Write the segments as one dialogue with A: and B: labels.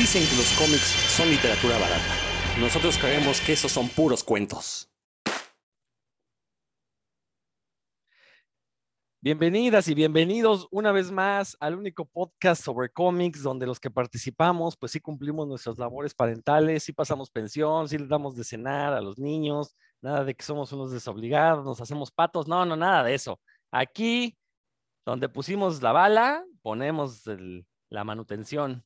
A: Dicen que los cómics son literatura barata. Nosotros creemos que esos son puros cuentos. Bienvenidas y bienvenidos una vez más al único podcast sobre cómics donde los que participamos pues sí cumplimos nuestras labores parentales, sí pasamos pensión, sí les damos de cenar a los niños, nada de que somos unos desobligados, nos hacemos patos, no, no, nada de eso. Aquí, donde pusimos la bala, ponemos la manutención.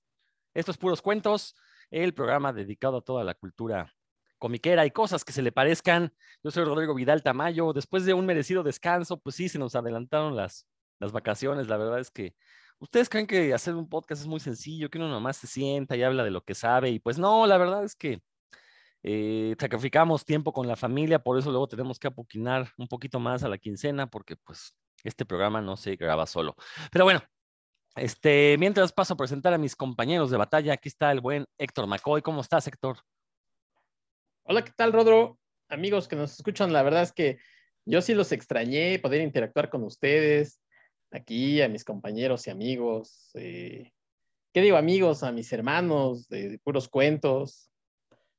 A: Estos puros cuentos, el programa dedicado a toda la cultura comiquera y cosas que se le parezcan. Yo soy Rodrigo Vidal Tamayo. Después de un merecido descanso, pues sí, se nos adelantaron las, las vacaciones. La verdad es que ustedes creen que hacer un podcast es muy sencillo, que uno nomás se sienta y habla de lo que sabe. Y pues no, la verdad es que eh, sacrificamos tiempo con la familia, por eso luego tenemos que apoquinar un poquito más a la quincena, porque pues este programa no se graba solo. Pero bueno, este, mientras paso a presentar a mis compañeros de batalla, aquí está el buen Héctor McCoy. ¿Cómo estás, Héctor?
B: Hola, ¿qué tal, Rodro? Amigos que nos escuchan, la verdad es que yo sí los extrañé, poder interactuar con ustedes, aquí, a mis compañeros y amigos. Eh, ¿Qué digo, amigos? A mis hermanos de, puros cuentos.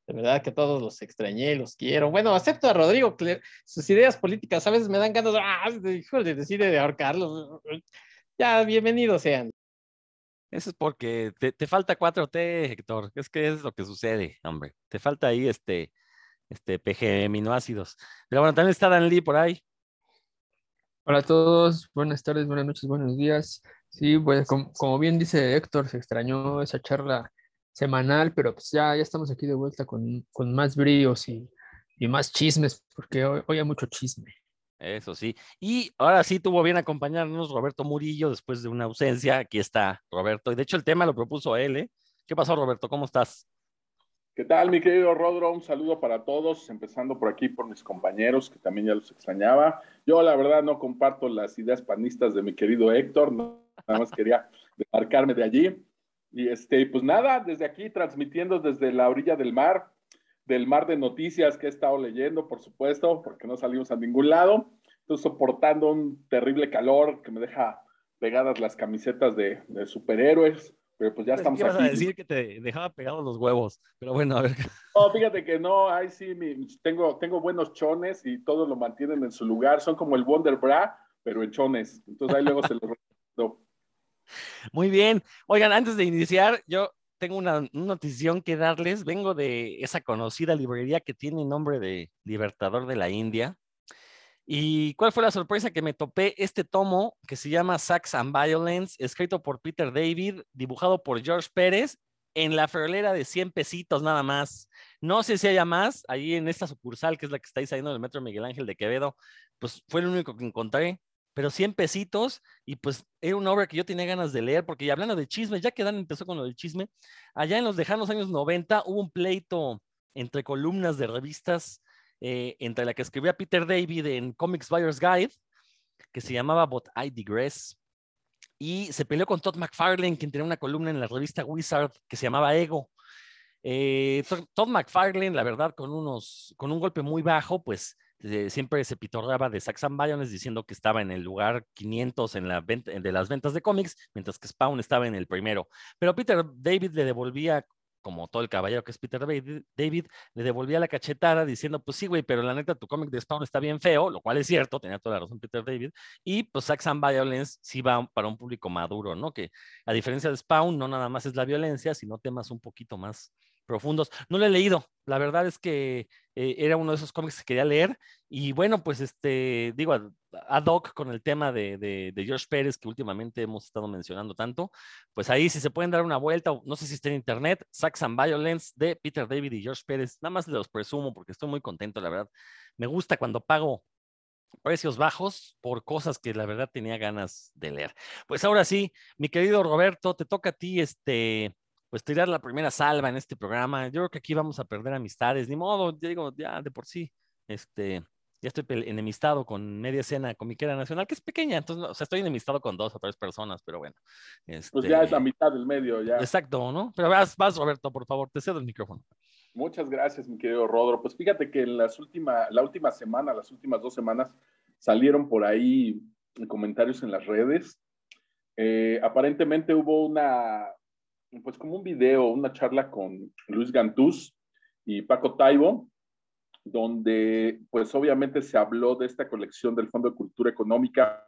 B: De verdad que todos los extrañé, los quiero. Bueno, acepto a Rodrigo, sus ideas políticas a veces me dan ganas de, ah, de decide de ahorcarlos. Ya, bienvenidos sean.
A: Eso es porque te, falta 4T, Héctor. Es que es lo que sucede, hombre. Te falta ahí este, este PG aminoácidos. Pero bueno, también está Dan Lee por ahí.
C: Hola a todos, buenas tardes, buenas noches, buenos días. Sí, pues como, bien dice Héctor, se extrañó esa charla semanal, pero pues ya, ya estamos aquí de vuelta con, más bríos y, más chismes, porque hoy, hoy hay mucho chisme.
A: Eso sí. Y ahora sí tuvo bien acompañarnos Roberto Murillo después de una ausencia. Aquí está Roberto. Y de hecho el tema lo propuso él. ¿eh? ¿Qué pasó, Roberto? ¿Cómo estás?
D: ¿Qué tal, mi querido Rodro? Un saludo para todos, empezando por aquí por mis compañeros, que también ya los extrañaba. Yo, la verdad, no comparto las ideas panistas de mi querido Héctor, nada más quería demarcarme de allí. Y este, pues nada, desde aquí transmitiendo desde la orilla del mar, del mar de noticias que he estado leyendo, por supuesto, porque no salimos a ningún lado. Estoy soportando un terrible calor que me deja pegadas las camisetas de, superhéroes, pero pues ya pues, estamos
A: aquí. a decir que te dejaba pegados los huevos, pero bueno, a ver.
D: No, fíjate que no, ahí sí, tengo, tengo buenos chones y todos lo mantienen en su lugar. Son como el Wonder Bra, pero en chones. Entonces ahí luego se los recomiendo.
A: Muy bien. Oigan, antes de iniciar, yo tengo una, notición que darles. Vengo de esa conocida librería que tiene nombre de Libertador de la India. ¿Y cuál fue la sorpresa que me topé? Este tomo que se llama Sax and Violence, escrito por Peter David, dibujado por George Pérez, en la ferolera de 100 pesitos nada más. No sé si haya más, ahí en esta sucursal, que es la que está saliendo del Metro Miguel Ángel de Quevedo, pues fue el único que encontré pero 100 pesitos y pues era una obra que yo tenía ganas de leer porque hablando de chisme, ya que Dan empezó con lo del chisme, allá en los lejanos años 90 hubo un pleito entre columnas de revistas, eh, entre la que escribía Peter David en Comics Buyer's Guide, que se llamaba But I Digress, y se peleó con Todd McFarlane, quien tenía una columna en la revista Wizard que se llamaba Ego. Eh, Todd McFarlane, la verdad, con, unos, con un golpe muy bajo, pues siempre se pitorreaba de Saxon Biones diciendo que estaba en el lugar 500 en la de las ventas de cómics, mientras que Spawn estaba en el primero. Pero Peter David le devolvía, como todo el caballero que es Peter David, le devolvía la cachetada diciendo, pues sí, güey, pero la neta tu cómic de Spawn está bien feo, lo cual es cierto, tenía toda la razón Peter David, y pues Saxon Violence sí va para un público maduro, ¿no? Que a diferencia de Spawn, no nada más es la violencia, sino temas un poquito más profundos. No lo he leído, la verdad es que eh, era uno de esos cómics que quería leer y bueno, pues este, digo, ad hoc con el tema de, de, George Pérez que últimamente hemos estado mencionando tanto, pues ahí si se pueden dar una vuelta, no sé si está en internet, Sax and Violence de Peter David y George Pérez, nada más los presumo porque estoy muy contento, la verdad. Me gusta cuando pago precios bajos por cosas que la verdad tenía ganas de leer. Pues ahora sí, mi querido Roberto, te toca a ti este pues tirar la primera salva en este programa. Yo creo que aquí vamos a perder amistades, ni modo, digo, ya de por sí, este, ya estoy enemistado con media escena comiquera nacional, que es pequeña, entonces, o sea, estoy enemistado con dos o tres personas, pero bueno.
D: Este... Pues ya es la mitad del medio, ya.
A: Exacto, ¿no? Pero vas, vas, Roberto, por favor, te cedo el micrófono.
D: Muchas gracias, mi querido Rodro. Pues fíjate que en las última, la última semana, las últimas dos semanas, salieron por ahí comentarios en las redes. Eh, aparentemente hubo una pues como un video, una charla con Luis Gantús y Paco Taibo, donde pues obviamente se habló de esta colección del Fondo de Cultura Económica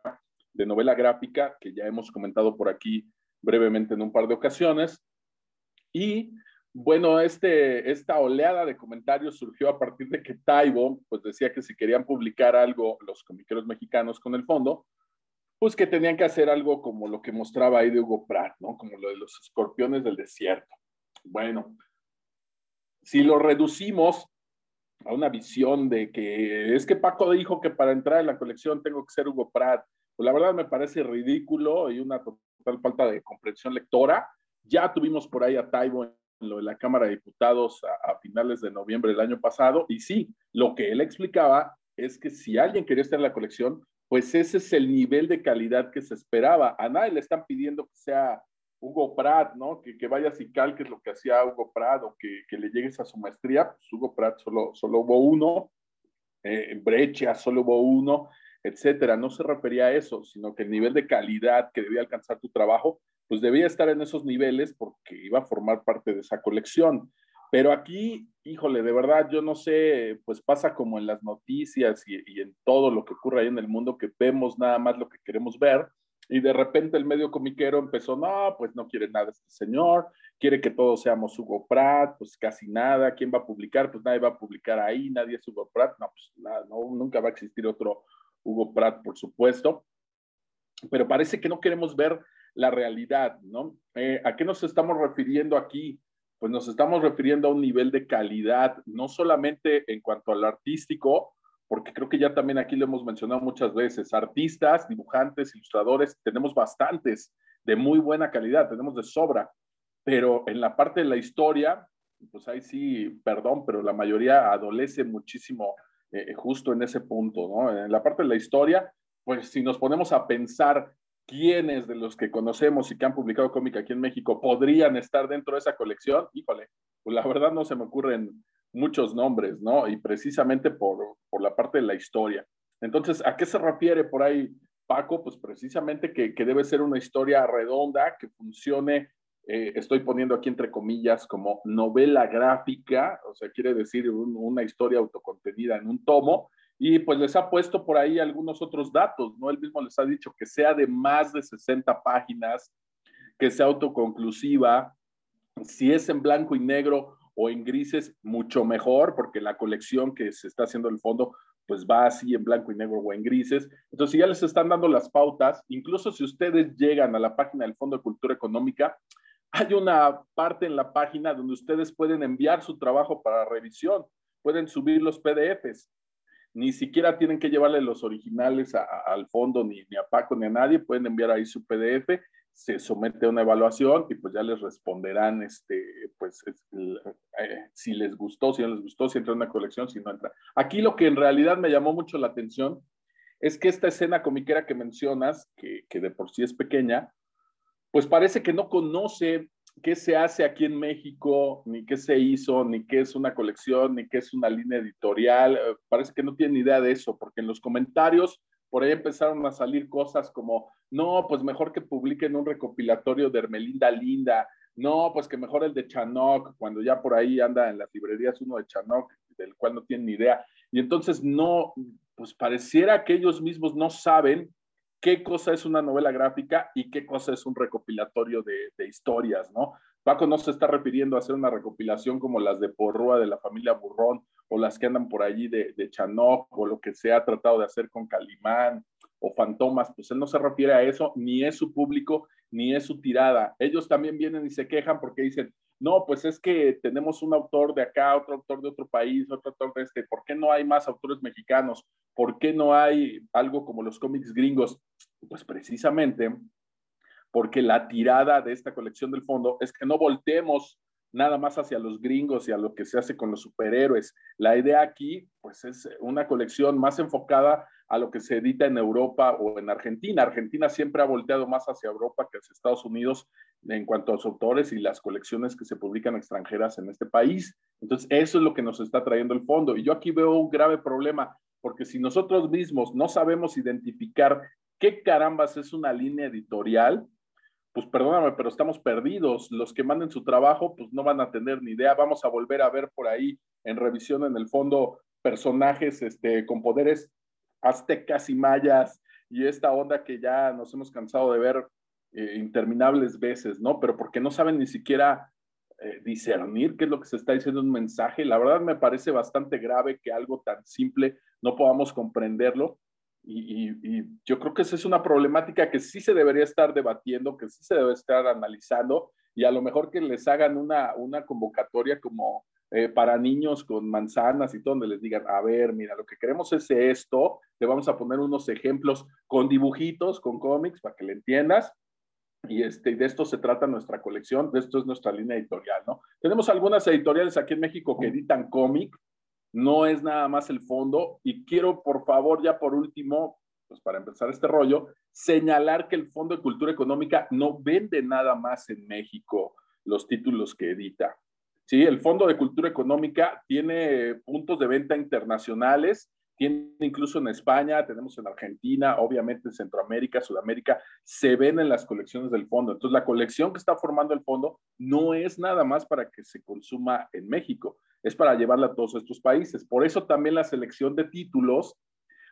D: de novela gráfica, que ya hemos comentado por aquí brevemente en un par de ocasiones. Y bueno, este, esta oleada de comentarios surgió a partir de que Taibo pues decía que si querían publicar algo los comiqueros mexicanos con el fondo, pues que tenían que hacer algo como lo que mostraba ahí de Hugo Pratt, ¿no? Como lo de los escorpiones del desierto. Bueno, si lo reducimos a una visión de que es que Paco dijo que para entrar en la colección tengo que ser Hugo Pratt, pues la verdad me parece ridículo y una total falta de comprensión lectora. Ya tuvimos por ahí a Taibo en lo de la Cámara de Diputados a, a finales de noviembre del año pasado y sí, lo que él explicaba es que si alguien quería estar en la colección, pues ese es el nivel de calidad que se esperaba. A nadie le están pidiendo que sea Hugo Pratt, ¿no? Que, que vayas y calques lo que hacía Hugo Pratt o que, le llegues a su maestría. Pues Hugo Pratt solo, solo hubo uno, eh, Brecha solo hubo uno, etcétera. No se refería a eso, sino que el nivel de calidad que debía alcanzar tu trabajo, pues debía estar en esos niveles porque iba a formar parte de esa colección. Pero aquí, híjole, de verdad, yo no sé, pues pasa como en las noticias y, en todo lo que ocurre ahí en el mundo, que vemos nada más lo que queremos ver, y de repente el medio comiquero empezó, no, pues no quiere nada este señor, quiere que todos seamos Hugo Pratt, pues casi nada, ¿quién va a publicar? Pues nadie va a publicar ahí, nadie es Hugo Pratt, no, pues nada, no, nunca va a existir otro Hugo Pratt, por supuesto, pero parece que no queremos ver la realidad, ¿no? Eh, ¿A qué nos estamos refiriendo aquí? Pues nos estamos refiriendo a un nivel de calidad, no solamente en cuanto al artístico, porque creo que ya también aquí lo hemos mencionado muchas veces, artistas, dibujantes, ilustradores, tenemos bastantes de muy buena calidad, tenemos de sobra, pero en la parte de la historia, pues ahí sí, perdón, pero la mayoría adolece muchísimo eh, justo en ese punto, ¿no? En la parte de la historia, pues si nos ponemos a pensar quiénes de los que conocemos y que han publicado cómic aquí en México podrían estar dentro de esa colección, híjole, pues la verdad no se me ocurren muchos nombres, ¿no? Y precisamente por, por la parte de la historia. Entonces, ¿a qué se refiere por ahí Paco? Pues precisamente que, que debe ser una historia redonda, que funcione, eh, estoy poniendo aquí entre comillas, como novela gráfica, o sea, quiere decir un, una historia autocontenida en un tomo, y pues les ha puesto por ahí algunos otros datos, ¿no? Él mismo les ha dicho que sea de más de 60 páginas, que sea autoconclusiva, si es en blanco y negro o en grises, mucho mejor, porque la colección que se está haciendo el fondo, pues va así en blanco y negro o en grises. Entonces, si ya les están dando las pautas, incluso si ustedes llegan a la página del Fondo de Cultura Económica, hay una parte en la página donde ustedes pueden enviar su trabajo para revisión, pueden subir los PDFs ni siquiera tienen que llevarle los originales al fondo, ni, ni, a Paco, ni a nadie, pueden enviar ahí su PDF, se somete a una evaluación y pues ya les responderán, este, pues, eh, si les gustó, si no les gustó, si entra en una colección, si no entra. Aquí lo que en realidad me llamó mucho la atención es que esta escena comiquera que mencionas, que, que de por sí es pequeña, pues parece que no conoce qué se hace aquí en México, ni qué se hizo, ni qué es una colección, ni qué es una línea editorial. Eh, parece que no tienen idea de eso, porque en los comentarios por ahí empezaron a salir cosas como, no, pues mejor que publiquen un recopilatorio de Hermelinda Linda, no, pues que mejor el de Chanok, cuando ya por ahí anda en las librerías uno de Chanok, del cual no tienen ni idea. Y entonces no, pues pareciera que ellos mismos no saben qué cosa es una novela gráfica y qué cosa es un recopilatorio de, historias, ¿no? Paco no se está refiriendo a hacer una recopilación como las de Porrúa de la familia Burrón o las que andan por allí de, de Chanok o lo que se ha tratado de hacer con Calimán o Fantomas, pues él no se refiere a eso, ni es su público, ni es su tirada. Ellos también vienen y se quejan porque dicen, no, pues es que tenemos un autor de acá, otro autor de otro país, otro autor de este, ¿por qué no hay más autores mexicanos? ¿Por qué no hay algo como los cómics gringos? Pues precisamente porque la tirada de esta colección del fondo es que no voltemos nada más hacia los gringos y a lo que se hace con los superhéroes. La idea aquí, pues es una colección más enfocada a lo que se edita en Europa o en Argentina. Argentina siempre ha volteado más hacia Europa que hacia Estados Unidos en cuanto a los autores y las colecciones que se publican extranjeras en este país. Entonces, eso es lo que nos está trayendo el fondo. Y yo aquí veo un grave problema, porque si nosotros mismos no sabemos identificar qué carambas es una línea editorial, pues perdóname, pero estamos perdidos. Los que manden su trabajo, pues no van a tener ni idea. Vamos a volver a ver por ahí en revisión en el fondo personajes este, con poderes aztecas y mayas y esta onda que ya nos hemos cansado de ver eh, interminables veces, ¿no? Pero porque no saben ni siquiera eh, discernir qué es lo que se está diciendo en un mensaje. La verdad me parece bastante grave que algo tan simple no podamos comprenderlo. Y, yo creo que esa es una problemática que sí se debería estar debatiendo, que sí se debe estar analizando y a lo mejor que les hagan una, una convocatoria como eh, para niños con manzanas y todo, donde les digan, a ver, mira, lo que queremos es esto, te vamos a poner unos ejemplos con dibujitos, con cómics, para que le entiendas, y este, de esto se trata nuestra colección, de esto es nuestra línea editorial, ¿no? Tenemos algunas editoriales aquí en México que editan cómic, no es nada más el fondo, y quiero, por favor, ya por último, pues para empezar este rollo, señalar que el Fondo de Cultura Económica no vende nada más en México los títulos que edita. Sí, el Fondo de Cultura Económica tiene puntos de venta internacionales tiene incluso en España, tenemos en Argentina, obviamente en Centroamérica, Sudamérica, se ven en las colecciones del fondo. Entonces, la colección que está formando el fondo no es nada más para que se consuma en México, es para llevarla a todos estos países. Por eso también la selección de títulos,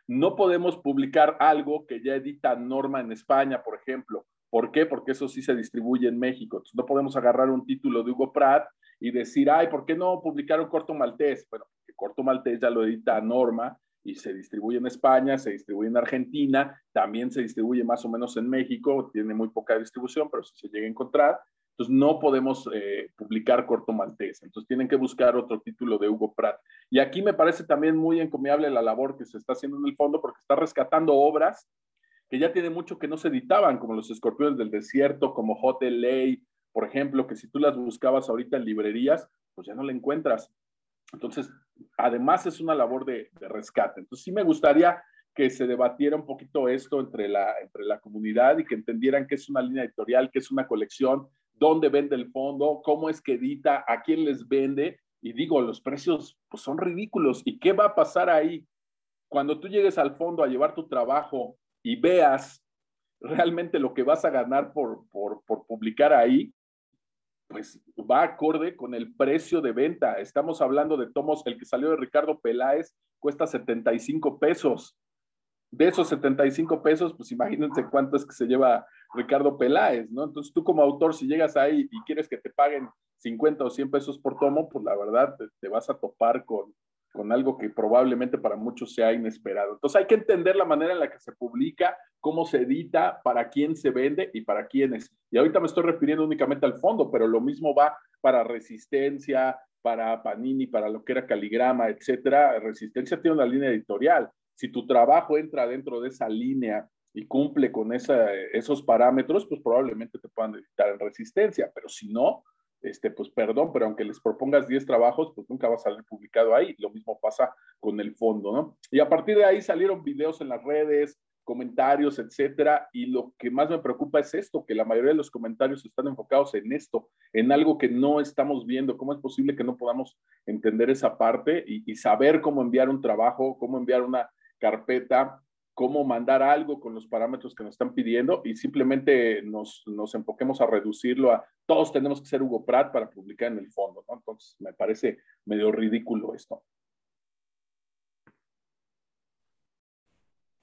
D: no podemos publicar algo que ya edita Norma en España, por ejemplo. ¿Por qué? Porque eso sí se distribuye en México. Entonces, no podemos agarrar un título de Hugo Pratt y decir, ay, ¿por qué no publicar un corto maltés? Bueno, el corto maltés ya lo edita Norma y se distribuye en España, se distribuye en Argentina, también se distribuye más o menos en México, tiene muy poca distribución, pero si se llega a encontrar. Entonces no podemos eh, publicar Corto Maltés, entonces tienen que buscar otro título de Hugo Pratt. Y aquí me parece también muy encomiable la labor que se está haciendo en el fondo porque está rescatando obras que ya tiene mucho que no se editaban, como Los Escorpiones del Desierto, como Hotel Ley, por ejemplo, que si tú las buscabas ahorita en librerías, pues ya no la encuentras. Entonces, además es una labor de, rescate. Entonces, sí me gustaría que se debatiera un poquito esto entre la, entre la comunidad y que entendieran que es una línea editorial, que es una colección, dónde vende el fondo, cómo es que edita, a quién les vende. Y digo, los precios pues, son ridículos. ¿Y qué va a pasar ahí? Cuando tú llegues al fondo a llevar tu trabajo y veas realmente lo que vas a ganar por, por, por publicar ahí, pues va acorde con el precio de venta. Estamos hablando de tomos, el que salió de Ricardo Peláez cuesta 75 pesos. De esos 75 pesos, pues imagínense cuánto es que se lleva Ricardo Peláez, ¿no? Entonces tú como autor, si llegas ahí y quieres que te paguen 50 o 100 pesos por tomo, pues la verdad te vas a topar con, con algo que probablemente para muchos sea inesperado. Entonces hay que entender la manera en la que se publica, cómo se edita, para quién se vende y para quiénes. Y ahorita me estoy refiriendo únicamente al fondo, pero lo mismo va para Resistencia, para Panini, para lo que era Caligrama, etcétera. Resistencia tiene una línea editorial. Si tu trabajo entra dentro de esa línea y cumple con esa, esos parámetros, pues probablemente te puedan editar en Resistencia, pero si no, este, pues perdón, pero aunque les propongas 10 trabajos, pues nunca va a salir publicado ahí. Lo mismo pasa con el fondo, ¿no? Y a partir de ahí salieron videos en las redes, comentarios, etcétera, y lo que más me preocupa es esto, que la mayoría de los comentarios están enfocados en esto, en algo que no estamos viendo. ¿Cómo es posible que no podamos entender esa parte y, y saber cómo enviar un trabajo, cómo enviar una carpeta cómo mandar algo con los parámetros que nos están pidiendo y simplemente nos, nos enfoquemos a reducirlo a todos tenemos que ser Hugo Pratt para publicar en el fondo, ¿no? Entonces me parece medio ridículo esto.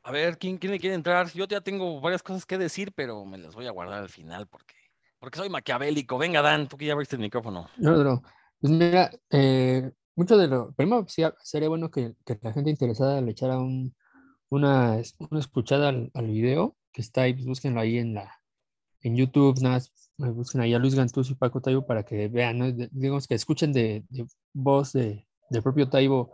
A: A ver, ¿quién, quién le quiere entrar? Yo ya tengo varias cosas que decir, pero me las voy a guardar al final porque, porque soy maquiavélico. Venga, Dan, tú que ya abriste el micrófono.
C: No, no. Pues mira, eh, mucho de lo. Primero, sí, sería bueno que, que la gente interesada le echara un, una, una escuchada al, al, video que está ahí, pues búsquenlo ahí en la en YouTube, nada, busquen ahí a Luis Gantuz y Paco Taibo para que vean, digamos que escuchen de, de voz de, del propio Taibo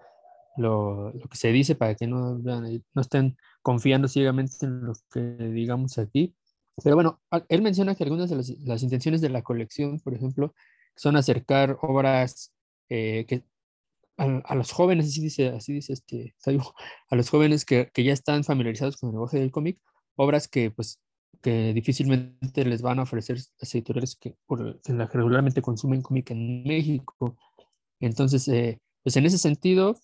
C: lo, lo, que se dice para que no, no estén confiando ciegamente en lo que digamos aquí. Pero bueno, él menciona que algunas de las, las intenciones de la colección, por ejemplo, son acercar obras eh, que a, los jóvenes, así dice, así dice este, a los jóvenes que, que, ya están familiarizados con el lenguaje del cómic, obras que pues que difícilmente les van a ofrecer las editoriales que, por, que regularmente consumen cómic en México. Entonces, eh, pues en ese sentido,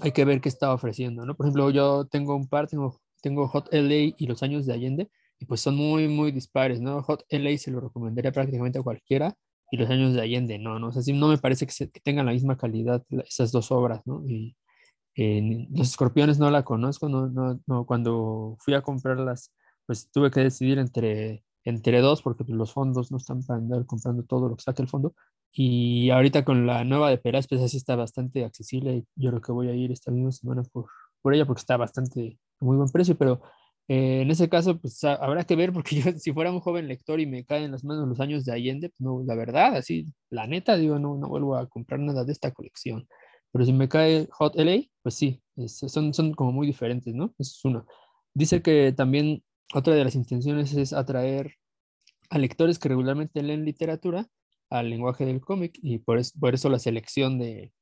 C: hay que ver qué está ofreciendo, ¿no? Por ejemplo, yo tengo un par, tengo, tengo Hot LA y Los Años de Allende, y pues son muy, muy dispares, ¿no? Hot LA se lo recomendaría prácticamente a cualquiera y Los Años de Allende no, ¿no? O sea, sí, no me parece que, se- que tengan la misma calidad esas dos obras, ¿no? Y eh, Los Escorpiones no la conozco, no, no, no, cuando fui a comprarlas, pues tuve que decidir entre, entre dos porque pues, los fondos no están para andar comprando todo lo que saque el fondo. Y ahorita con la nueva de Peraz, pues así está bastante accesible. Yo creo que voy a ir esta misma semana por, por ella porque está bastante muy buen precio, pero eh, en ese caso, pues ha- habrá que ver porque yo si fuera un joven lector y me caen en las manos los años de Allende, pues no, la verdad, así, la neta, digo, no, no vuelvo a comprar nada de esta colección. Pero si me cae Hot LA, pues sí, es- son, son como muy diferentes, ¿no? Eso es uno. Dice que también otra de las intenciones es atraer a lectores que regularmente leen literatura al lenguaje del cómic y por, es- por eso la selección de,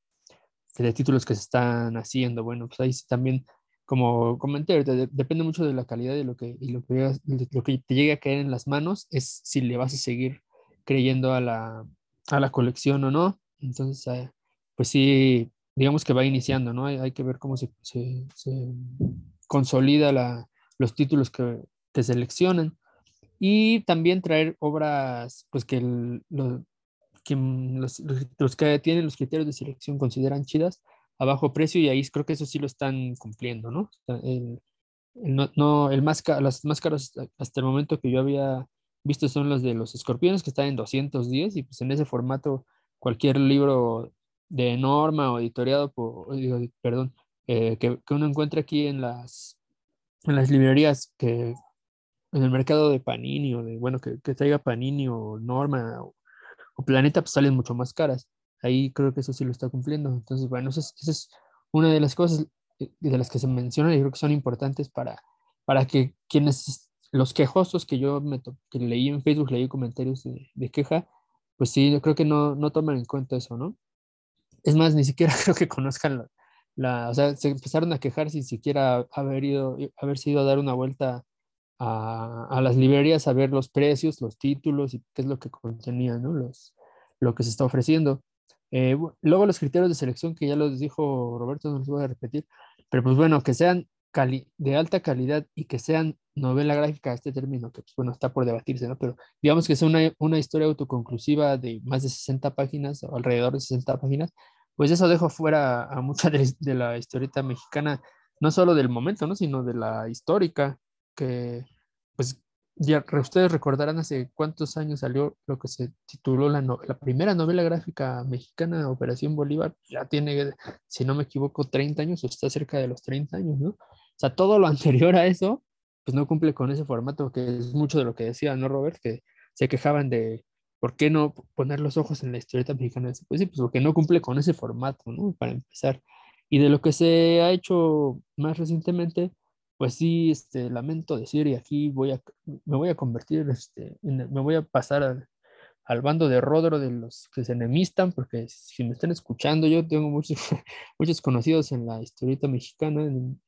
C: de títulos que se están haciendo. Bueno, pues ahí también, como comenté, de- depende mucho de la calidad de lo que, y lo que, lo que te llegue a caer en las manos, es si le vas a seguir creyendo a la, a la colección o no. Entonces, eh, pues sí, digamos que va iniciando, ¿no? Hay, hay que ver cómo se, se- se consolida la, los títulos que, que seleccionan y también traer obras pues que el- lo- que los- los que tienen los criterios de selección consideran chidas a bajo precio y ahí creo que eso sí lo están cumpliendo, ¿no? El, no, no- el más las más caras hasta- el momento que yo había visto son los de los escorpiones que están en 210 y pues en ese formato cualquier libro de norma o editoriado perdón, eh, que, que uno encuentra aquí en las, en las librerías que en el mercado de Panini o de, bueno, que, que traiga Panini o Norma o, o Planeta, pues salen mucho más caras. Ahí creo que eso sí lo está cumpliendo. Entonces, bueno, esa es, es una de las cosas eh, de las que se mencionan y creo que son importantes para, para que quienes, los quejosos que yo me que leí en Facebook, leí comentarios de, de queja, pues sí, yo creo que no, no toman en cuenta eso, ¿no? Es más, ni siquiera creo que conozcan la, la- o sea, se empezaron a quejar sin siquiera haber ido, haberse ido a dar una vuelta a, a las librerías a ver los precios, los títulos y qué es lo que contenía, ¿no? Los, lo que se está ofreciendo. Eh, luego los criterios de selección que ya los dijo Roberto, no los voy a repetir, pero pues bueno, que sean de alta calidad y que sean novela gráfica, este término que pues bueno, está por debatirse, ¿no? Pero digamos que sea una, una historia autoconclusiva de más de 60 páginas o alrededor de 60 páginas, pues eso dejo fuera a mucha de, de la historieta mexicana, no solo del momento, ¿no? Sino de la histórica, que pues ya ustedes recordarán hace cuántos años salió lo que se tituló la, no- la primera novela gráfica mexicana, Operación Bolívar, ya tiene, si no me equivoco, 30 años o está cerca de los 30 años, ¿no? O sea, todo lo anterior a eso, pues no cumple con ese formato, que es mucho de lo que decía, ¿no, Robert? Que se quejaban de por qué no poner los ojos en la historieta mexicana. Pues sí, pues porque no cumple con ese formato, ¿no? Para empezar. Y de lo que se ha hecho más recientemente, pues sí, este, lamento decir, y aquí voy a, me voy a convertir, este, en- me voy a pasar al, al bando de Rodro de los que se enemistan, porque si me están escuchando, yo tengo muchos, muchos conocidos en la historieta mexicana, en-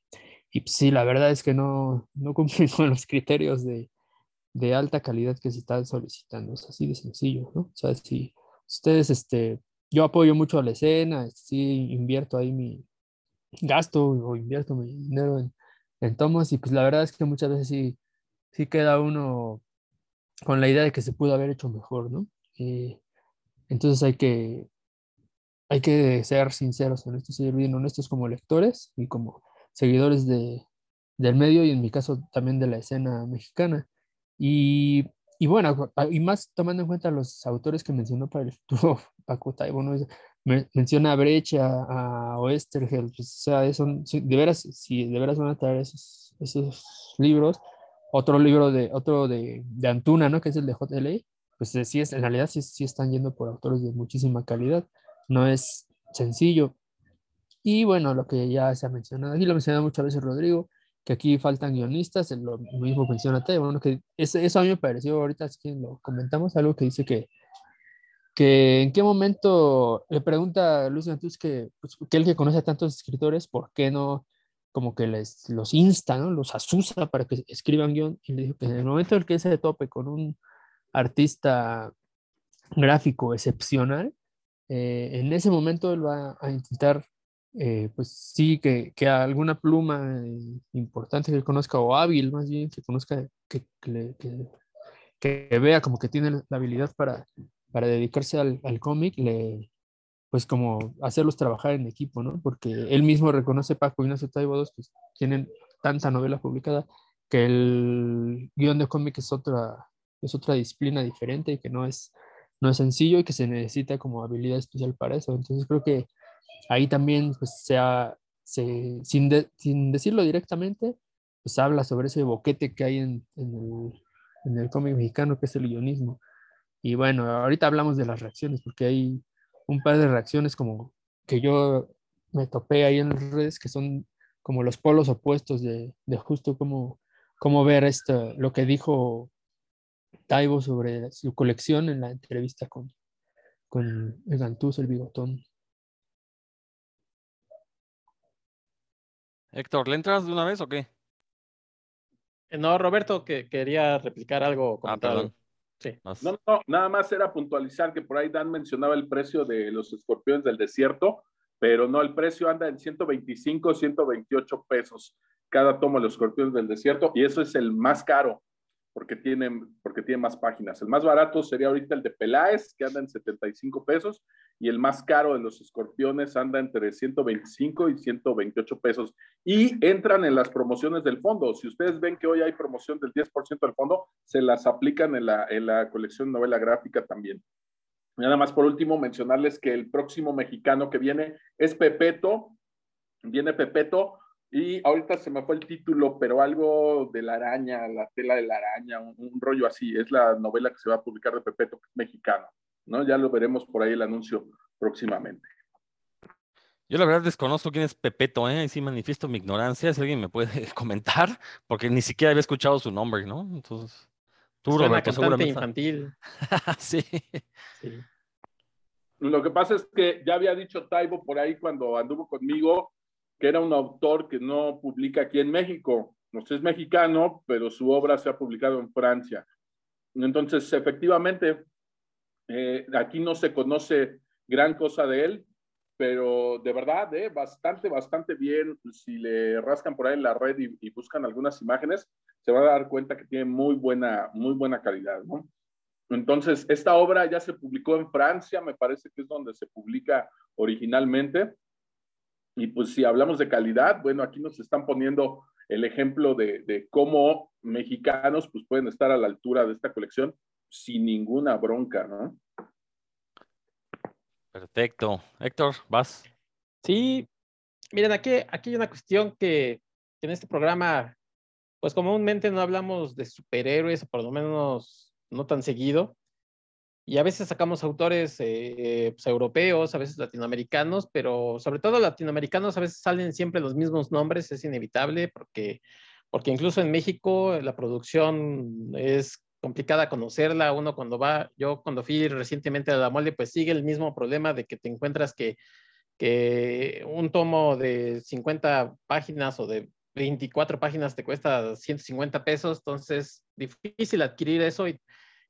C: y pues sí, la verdad es que no, no cumplen con los criterios de, de alta calidad que se están solicitando, es así de sencillo, ¿no? O sea, si ustedes, este, yo apoyo mucho a la escena, sí invierto ahí mi gasto o invierto mi dinero en, en tomos y pues la verdad es que muchas veces sí, sí queda uno con la idea de que se pudo haber hecho mejor, ¿no? Y entonces hay que, hay que ser sinceros en esto, ser bien honestos como lectores y como seguidores de, del medio y en mi caso también de la escena mexicana. Y, y bueno, y más tomando en cuenta los autores que mencionó para el futuro Paco Taibo, ¿no? Me- menciona a Brecht, a, a Oesterheld, pues, o sea, eso, de veras, si de veras van a traer esos, esos libros, otro libro de, otro de, de Antuna, ¿no? Que es el de JLA, pues eh, sí es, en realidad sí, sí están yendo por autores de muchísima calidad, no es sencillo. Y bueno, lo que ya se ha mencionado, aquí lo mencionado muchas veces Rodrigo, que aquí faltan guionistas, lo mismo menciona Teo, bueno, que ese- eso a mí me pareció, ahorita es que lo comentamos, algo que dice que, que en qué momento le pregunta a Luis Antus que, pues, que él que conoce a tantos escritores, ¿por qué no como que les, los insta, ¿no? los asusa para que escriban guion? Y le dijo que en el momento en el que se tope con un artista gráfico excepcional, eh, en ese momento él va a intentar, eh, pues sí, que, que alguna pluma importante que él conozca, o hábil más bien, que conozca que, que, vea como que tiene la habilidad para, para dedicarse al, al cómic, le, pues como hacerlos trabajar en equipo, ¿no? Porque él mismo reconoce, Paco Ignacio Taibo II, pues tienen tanta novela publicada que el guion de cómic es otra, es otra disciplina diferente y que no es, no es sencillo y que se necesita como habilidad especial para eso. Entonces creo que ahí también, pues, sea, se, sin, sin decirlo directamente, pues habla sobre ese boquete que hay en, en el, en el cómic mexicano, que es el guionismo. Y bueno, ahorita hablamos de las reacciones, porque hay un par de reacciones como que yo me topé ahí en las redes, que son como los polos opuestos de, de justo cómo, cómo ver esto, lo que dijo Taibo sobre su colección en la entrevista con, con el Gantús, el bigotón.
A: Héctor, ¿le entras de una vez o qué?
B: Eh, no, Roberto, que quería replicar algo.
A: Ah, perdón.
B: Sí.
D: No, no, nada más era puntualizar que por ahí Dan mencionaba el precio de los escorpiones del desierto, pero no, el precio anda en 125, 128 pesos cada tomo de los escorpiones del desierto y eso es el más caro porque tiene, porque tiene más páginas. El más barato sería ahorita el de Peláez, que anda en 75 pesos, y el más caro de los escorpiones anda entre 125 y 128 pesos. Y entran en las promociones del fondo. Si ustedes ven que hoy hay promoción del 10% del fondo, se las aplican en la, en la colección novela gráfica también. Nada más por último mencionarles que el próximo mexicano que viene es Pepeto. Viene Pepeto y ahorita se me fue el título, pero algo de la araña, la tela de la araña, un, rollo así. Es la novela que se va a publicar de Pepeto, mexicano. ¿no? Ya lo veremos por ahí el anuncio próximamente.
A: Yo la verdad desconozco quién es Pepeto, ¿eh? Y sí manifiesto mi ignorancia, si alguien me puede comentar, porque ni siquiera había escuchado su nombre, ¿no? Entonces,
B: tú, Roberto, seguramente. infantil.
A: sí.
D: sí. Lo que pasa es que ya había dicho Taibo por ahí cuando anduvo conmigo que era un autor que no publica aquí en México. No sé, es mexicano, pero su obra se ha publicado en Francia. Entonces, efectivamente, eh, aquí no se conoce gran cosa de él, pero de verdad, eh, bastante, bastante bien. Si le rascan por ahí en la red y, buscan algunas imágenes, se van a dar cuenta que tiene muy buena, muy buena calidad. Entonces, esta obra ya se publicó en Francia, me parece que es donde se publica originalmente. Y pues si hablamos de calidad, bueno, aquí nos están poniendo el ejemplo de, cómo mexicanos pues pueden estar a la altura de esta colección sin ninguna bronca, ¿no?
A: Perfecto. Héctor, vas.
B: Sí, miren, aquí, aquí hay una cuestión que, que en este programa, pues comúnmente no hablamos de superhéroes, o por lo menos no tan seguido, y a veces sacamos autores eh, pues, europeos, a veces latinoamericanos, pero sobre todo latinoamericanos a veces salen siempre los mismos nombres, es inevitable porque, porque incluso en México la producción es complicada conocerla, uno cuando va, yo cuando fui recientemente a la mole, pues sigue el mismo problema de que te encuentras que, que un tomo de 50 páginas o de 24 páginas te cuesta 150 pesos, entonces difícil adquirir eso y,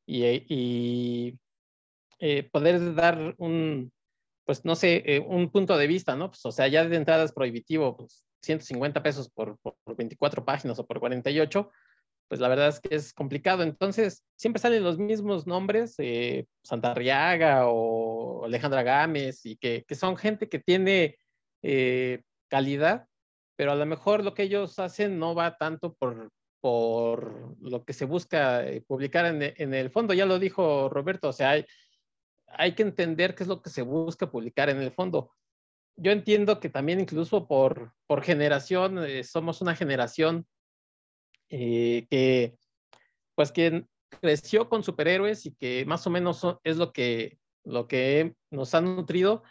B: y, eh, poder dar un, pues no sé, eh, un punto de vista, ¿no? Pues, o sea, ya de entrada es prohibitivo, pues 150 pesos por, por, 24 páginas o por 48, pues la verdad es que es complicado. Entonces, siempre salen los mismos nombres, eh, Santarriaga o Alejandra Gámez, y que, que son gente que tiene eh, calidad, pero a lo mejor lo que ellos hacen no va tanto por, por lo que se busca publicar en, en, el fondo. Ya lo dijo Roberto, o sea, hay, hay que entender qué es lo que se busca publicar en el fondo. Yo entiendo que también incluso por, por generación, eh, somos una generación eh, que, pues que creció con superhéroes y que más o menos es lo que, lo que nos ha nutrido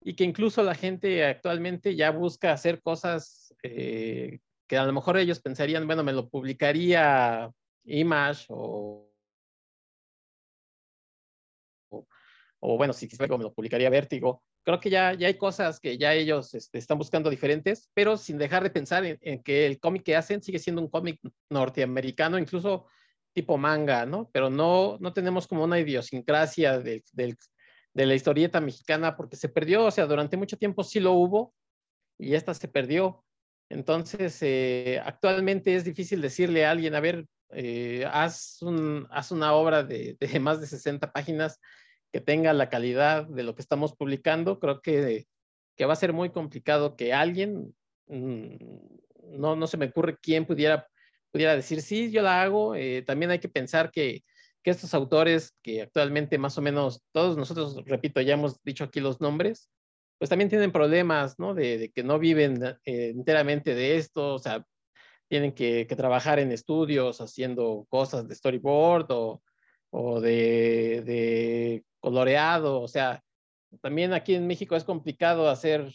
B: y que incluso la gente actualmente ya busca hacer cosas eh, que a lo mejor ellos pensarían, bueno, me lo publicaría Image o, o bueno, si me lo publicaría Vértigo. Creo que ya, ya hay cosas que ya ellos este, están buscando diferentes, pero sin dejar de pensar en, que el cómic que hacen sigue siendo un cómic norteamericano, incluso tipo manga, ¿no? Pero no, no tenemos como una idiosincrasia de, de, de la historieta mexicana porque se perdió, o sea, durante mucho tiempo sí lo hubo y esta se perdió. Entonces, eh, actualmente es difícil decirle a alguien, a ver, eh, haz, un, haz, una obra de, de, más de 60 páginas que tenga la calidad de lo que estamos publicando. Creo que, que va a ser muy complicado que alguien, mm, no, no se me ocurre quién pudiera, pudiera decir, sí, yo la hago. Eh, también hay que pensar que, que estos autores, que actualmente más o menos todos nosotros, repito, ya hemos dicho aquí los nombres, pues también tienen problemas, ¿no? De, de que no viven eh, enteramente de esto, o sea, tienen que, que, trabajar en estudios haciendo cosas de storyboard o, o de, de, coloreado, o sea, también aquí en México es complicado hacer,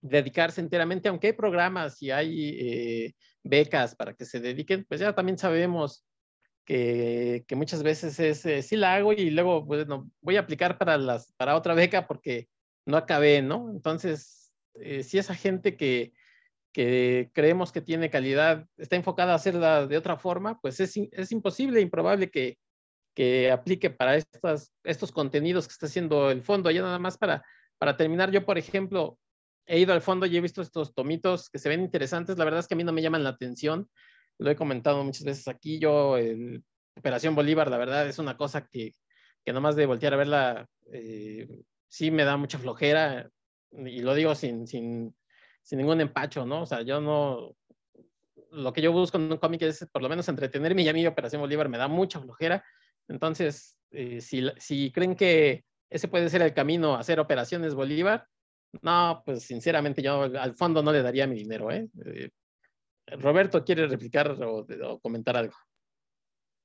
B: dedicarse enteramente, aunque hay programas y hay eh, becas para que se dediquen, pues ya también sabemos que, que muchas veces es, eh, sí la hago y luego, bueno, voy a aplicar para, las, para otra beca porque no acabé, ¿no? Entonces, eh, si esa gente que, que creemos que tiene calidad está enfocada a hacerla de otra forma, pues es, es imposible, improbable que, que aplique para estas, estos contenidos que está haciendo el fondo. Ya nada más para, para terminar, yo, por ejemplo, he ido al fondo y he visto estos tomitos que se ven interesantes. La verdad es que a mí no me llaman la atención. Lo he comentado muchas veces aquí. Yo, el Operación Bolívar, la verdad es una cosa que, que nomás de voltear a verla, eh, sí me da mucha flojera. Y lo digo sin, sin, sin ningún empacho, ¿no? O sea, yo no, lo que yo busco en un cómic es por lo menos entretenerme y a mí Operación Bolívar me da mucha flojera. Entonces, eh, si, si, creen que ese puede ser el camino a hacer Operaciones Bolívar, no, pues sinceramente yo al fondo no le daría mi dinero. ¿eh? eh Roberto, ¿quiere replicar o, o, comentar algo?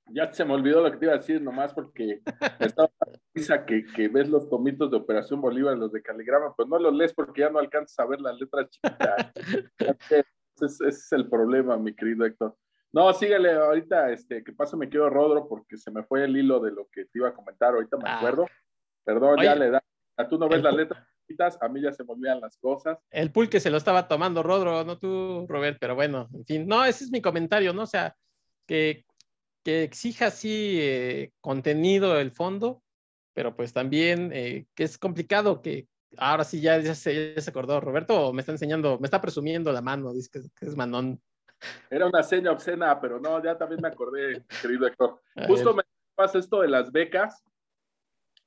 D: Ya se me olvidó lo que te iba a decir, nomás porque estaba risa que, que ves los tomitos de Operación Bolívar, los de caligrama, pues no los lees porque ya no alcanzas a ver las letras chiquitas. ese, es el problema, mi querido Héctor. No, síguele ahorita, este, que paso me quedo Rodro porque se me fue el hilo de lo que te iba a comentar, ahorita me ah. acuerdo. Perdón, Oye, ya le da. Tú no ves las letras a mí ya se me olvidan las cosas.
B: El pulque se lo estaba tomando Rodro, no tú, Robert, pero bueno, en fin, no, ese es mi comentario, ¿no? O sea, que, que exija así eh, contenido el fondo, pero pues también eh, que es complicado que ahora sí ya, ya, se, ya se acordó Roberto, me está enseñando, me está presumiendo la mano, dice que, que es manón.
D: Era una seña obscena, pero no, ya también me acordé, querido Héctor. Justo me pasa esto de las becas.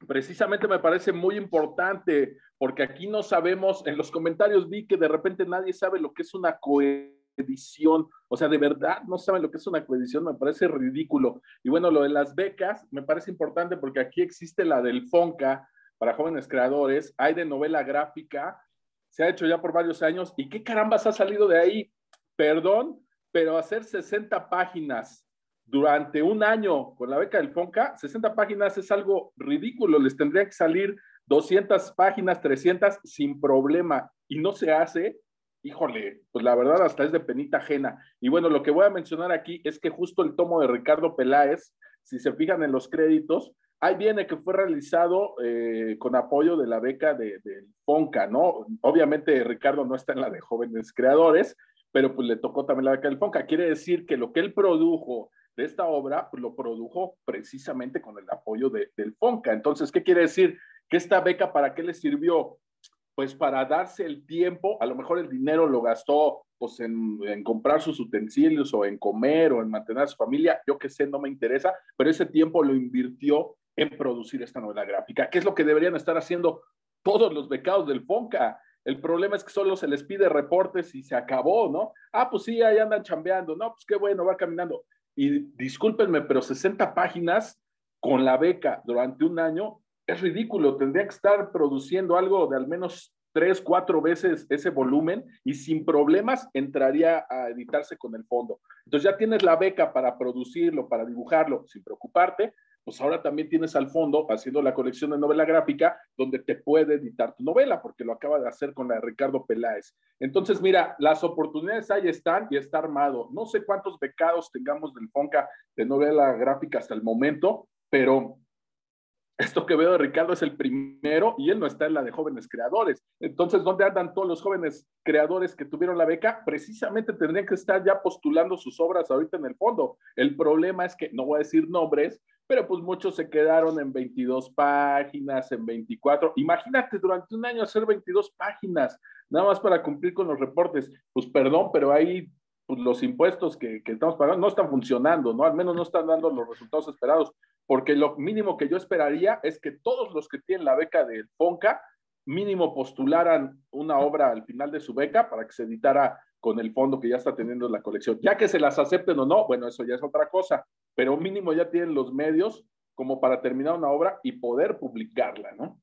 D: Precisamente me parece muy importante, porque aquí no sabemos, en los comentarios vi que de repente nadie sabe lo que es una coedición, o sea, de verdad no saben lo que es una coedición, me parece ridículo. Y bueno, lo de las becas me parece importante porque aquí existe la del FONCA para jóvenes creadores, hay de novela gráfica, se ha hecho ya por varios años, ¿y qué carambas ha salido de ahí? Perdón, pero hacer 60 páginas durante un año con la beca del FONCA, 60 páginas es algo ridículo, les tendría que salir 200 páginas, 300 sin problema y no se hace, híjole, pues la verdad hasta es de penita ajena. Y bueno, lo que voy a mencionar aquí es que justo el tomo de Ricardo Peláez, si se fijan en los créditos, ahí viene que fue realizado eh, con apoyo de la beca del de FONCA, ¿no? Obviamente Ricardo no está en la de jóvenes creadores, pero pues le tocó también la beca del FONCA. Quiere decir que lo que él produjo de esta obra, pues lo produjo precisamente con el apoyo de, del FONCA. Entonces, ¿qué quiere decir? Que esta beca, ¿para qué le sirvió? Pues para darse el tiempo, a lo mejor el dinero lo gastó pues en, en comprar sus utensilios o en comer o en mantener a su familia, yo qué sé, no me interesa, pero ese tiempo lo invirtió en producir esta novela gráfica, que es lo que deberían estar haciendo todos los becados del FONCA. El problema es que solo se les pide reportes y se acabó, ¿no? Ah, pues sí, ahí andan chambeando, no, pues qué bueno, va caminando. Y discúlpenme, pero 60 páginas con la beca durante un año es ridículo. Tendría que estar produciendo algo de al menos tres, cuatro veces ese volumen y sin problemas entraría a editarse con el fondo. Entonces ya tienes la beca para producirlo, para dibujarlo, sin preocuparte, pues ahora también tienes al fondo haciendo la colección de novela gráfica donde te puede editar tu novela, porque lo acaba de hacer con la de Ricardo Peláez. Entonces, mira, las oportunidades ahí están y está armado. No sé cuántos becados tengamos del FONCA de novela gráfica hasta el momento, pero esto que veo de Ricardo es el primero y él no está en la de jóvenes creadores. Entonces, ¿dónde andan todos los jóvenes creadores que tuvieron la beca? Precisamente tendrían que estar ya postulando sus obras ahorita en el fondo. El problema es que, no voy a decir nombres, pero pues muchos se quedaron en 22 páginas, en 24. Imagínate durante un año hacer 22 páginas, nada más para cumplir con los reportes. Pues perdón, pero hay pues, los impuestos que, que, estamos pagando no están funcionando, ¿no? Al menos no están dando los resultados esperados, porque lo mínimo que yo esperaría es que todos los que tienen la beca del FONCA mínimo postularan una obra al final de su beca para que se editara con el fondo que ya está teniendo la colección. Ya que se las acepten o no, bueno, eso ya es otra cosa, pero mínimo ya tienen los medios como para terminar una obra y poder publicarla, ¿no?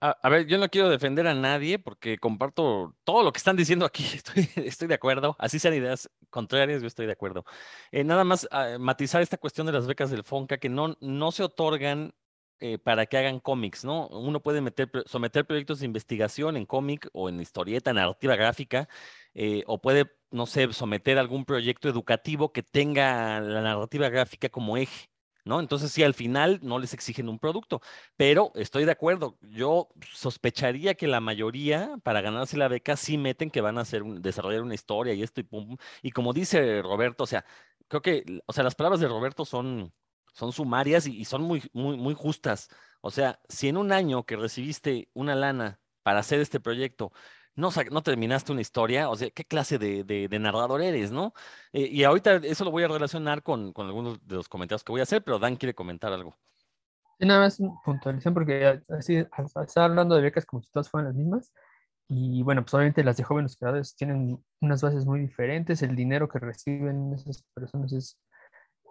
A: A, ver, yo no quiero defender a nadie porque comparto todo lo que están diciendo aquí. Estoy, de acuerdo. Así sean ideas contrarias, yo estoy de acuerdo. Eh, nada más ah, matizar esta cuestión de las becas del FONCA que no, no se otorgan eh, para que hagan cómics, ¿no? Uno puede meter, someter proyectos de investigación en cómic o en historieta, narrativa gráfica, eh, o puede, no sé, someter algún proyecto educativo que tenga la narrativa gráfica como eje. ¿No? Entonces, sí, al final no les exigen un producto, pero estoy de acuerdo. Yo sospecharía que la mayoría, para ganarse la beca, sí meten que van a hacer desarrollar una historia y esto y pum. Y como dice Roberto, o sea, creo que, o sea, las palabras de Roberto son, son sumarias y, son muy, muy, muy justas. O sea, si en un año que recibiste una lana para hacer este proyecto, no, no terminaste una historia, o sea, ¿qué clase de, narrador eres, no? Eh, y ahorita eso lo voy a relacionar con, algunos de los comentarios que voy a hacer, pero Dan quiere comentar algo.
C: Sí, nada más puntualización, porque así, está hablando de becas como si todas fueran las mismas. Y bueno, pues obviamente las de jóvenes creadores tienen unas bases muy diferentes. El dinero que reciben esas personas es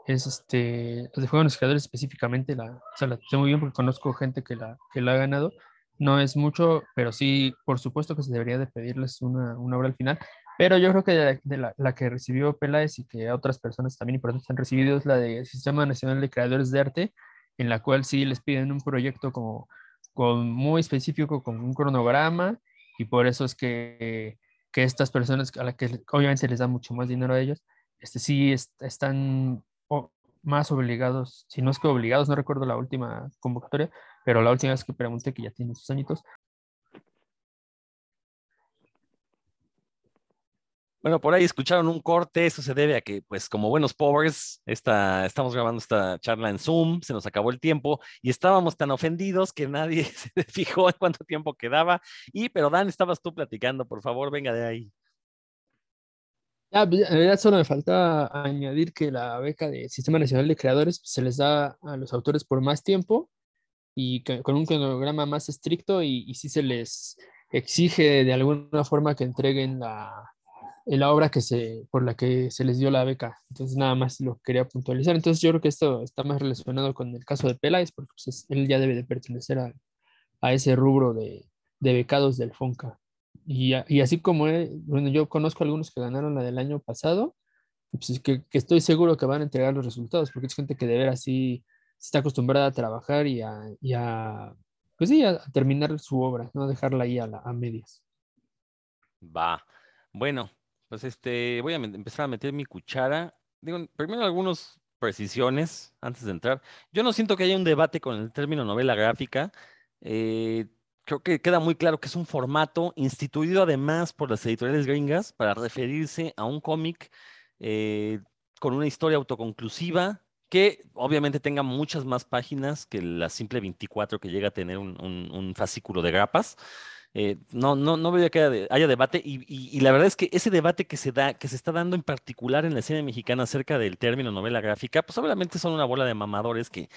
C: es este, de Juegos Creadores específicamente, la, o sea, la sé muy bien porque conozco gente que la, que la ha ganado. No es mucho, pero sí, por supuesto que se debería de pedirles una, una obra al final. Pero yo creo que de la, la, que recibió Peláez y que otras personas también importantes han recibido es la del Sistema Nacional de Creadores de Arte, en la cual sí les piden un proyecto como con muy específico, con un cronograma, y por eso es que, que estas personas a las que obviamente les da mucho más dinero a ellos, este, sí están más obligados, si no es que obligados, no recuerdo la última convocatoria, pero la última vez que pregunté que ya tiene sus añitos.
A: Bueno, por ahí escucharon un corte, eso se debe a que, pues, como buenos powers, esta, estamos grabando esta charla en Zoom, se nos acabó el tiempo y estábamos tan ofendidos que nadie se fijó en cuánto tiempo quedaba. Y, pero Dan, estabas tú platicando, por favor, venga de ahí.
C: Ah, en realidad solo me falta añadir que la beca de Sistema Nacional de Creadores pues, se les da a los autores por más tiempo y con un cronograma más estricto y, y sí se les exige de alguna forma que entreguen la, la obra que se, por la que se les dio la beca. Entonces nada más lo quería puntualizar. Entonces yo creo que esto está más relacionado con el caso de Peláez porque pues, él ya debe de pertenecer a, a ese rubro de, de becados del FONCA. Y, y así como bueno, yo conozco algunos que ganaron la del año pasado, pues que, que, estoy seguro que van a entregar los resultados, porque es gente que de ver así está acostumbrada a trabajar y a, pues sí, a, terminar su obra, no dejarla ahí a, a medias.
A: Va. Bueno, pues este, voy a empezar a meter mi cuchara. Digo, primero algunas precisiones antes de entrar. Yo no siento que haya un debate con el término novela gráfica. Eh, creo que queda muy claro que es un formato instituido además por las editoriales gringas para referirse a un cómic eh, con una historia autoconclusiva que obviamente tenga muchas más páginas que la simple 24 que llega a tener un, fascículo de grapas. Eh, no, no, no veo que haya, debate y, y, la verdad es que ese debate que se da, que se está dando en particular en la escena mexicana acerca del término novela gráfica, pues obviamente son una bola de mamadores que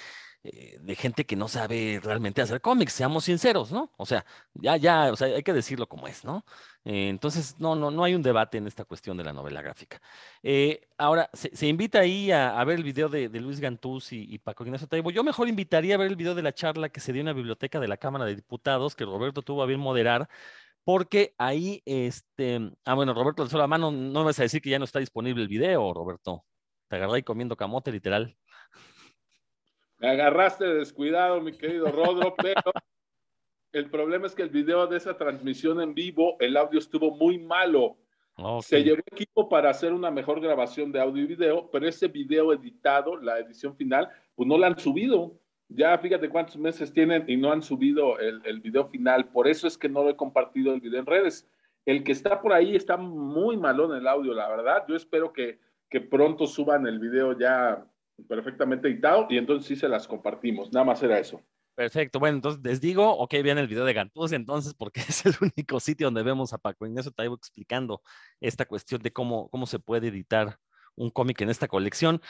A: eh, de gente que no sabe realmente hacer cómics, seamos sinceros, ¿no? O sea, ya, ya, o sea, hay que decirlo como es, ¿no? Eh, entonces, no, no, no hay un debate en esta cuestión de la novela gráfica. Eh, ahora, se, invita ahí a, ver el video de, Luis Gantús y, Paco Ignacio Taibo. Yo mejor invitaría a ver el video de la charla que se dio en la biblioteca de la Cámara de Diputados, que Roberto tuvo a bien moderar, porque ahí, este, ah, bueno, Roberto, de sola mano, no me vas a decir que ya no está disponible el video, Roberto. Te agarré ahí comiendo camote, literal.
D: Me agarraste descuidado, mi querido Rodro, pero el problema es que el video de esa transmisión en vivo, el audio estuvo muy malo. Se llevó equipo para hacer una mejor grabación de audio y video, pero ese video editado, la edición final, pues no la han subido. Ya fíjate cuántos meses tienen y no han subido el, el video final. Por eso es que no lo he compartido el video en redes. El que está por ahí está muy malo en el audio, la verdad. Yo espero que, que pronto suban el video ya perfectamente editado y entonces sí se las compartimos. Nada más era eso.
A: Perfecto, bueno, entonces les digo, ok, vean el video de Gantuz entonces, porque es el único sitio donde vemos a Paco Ignacio Taibo explicando esta cuestión de cómo, cómo se puede editar un cómic en esta colección.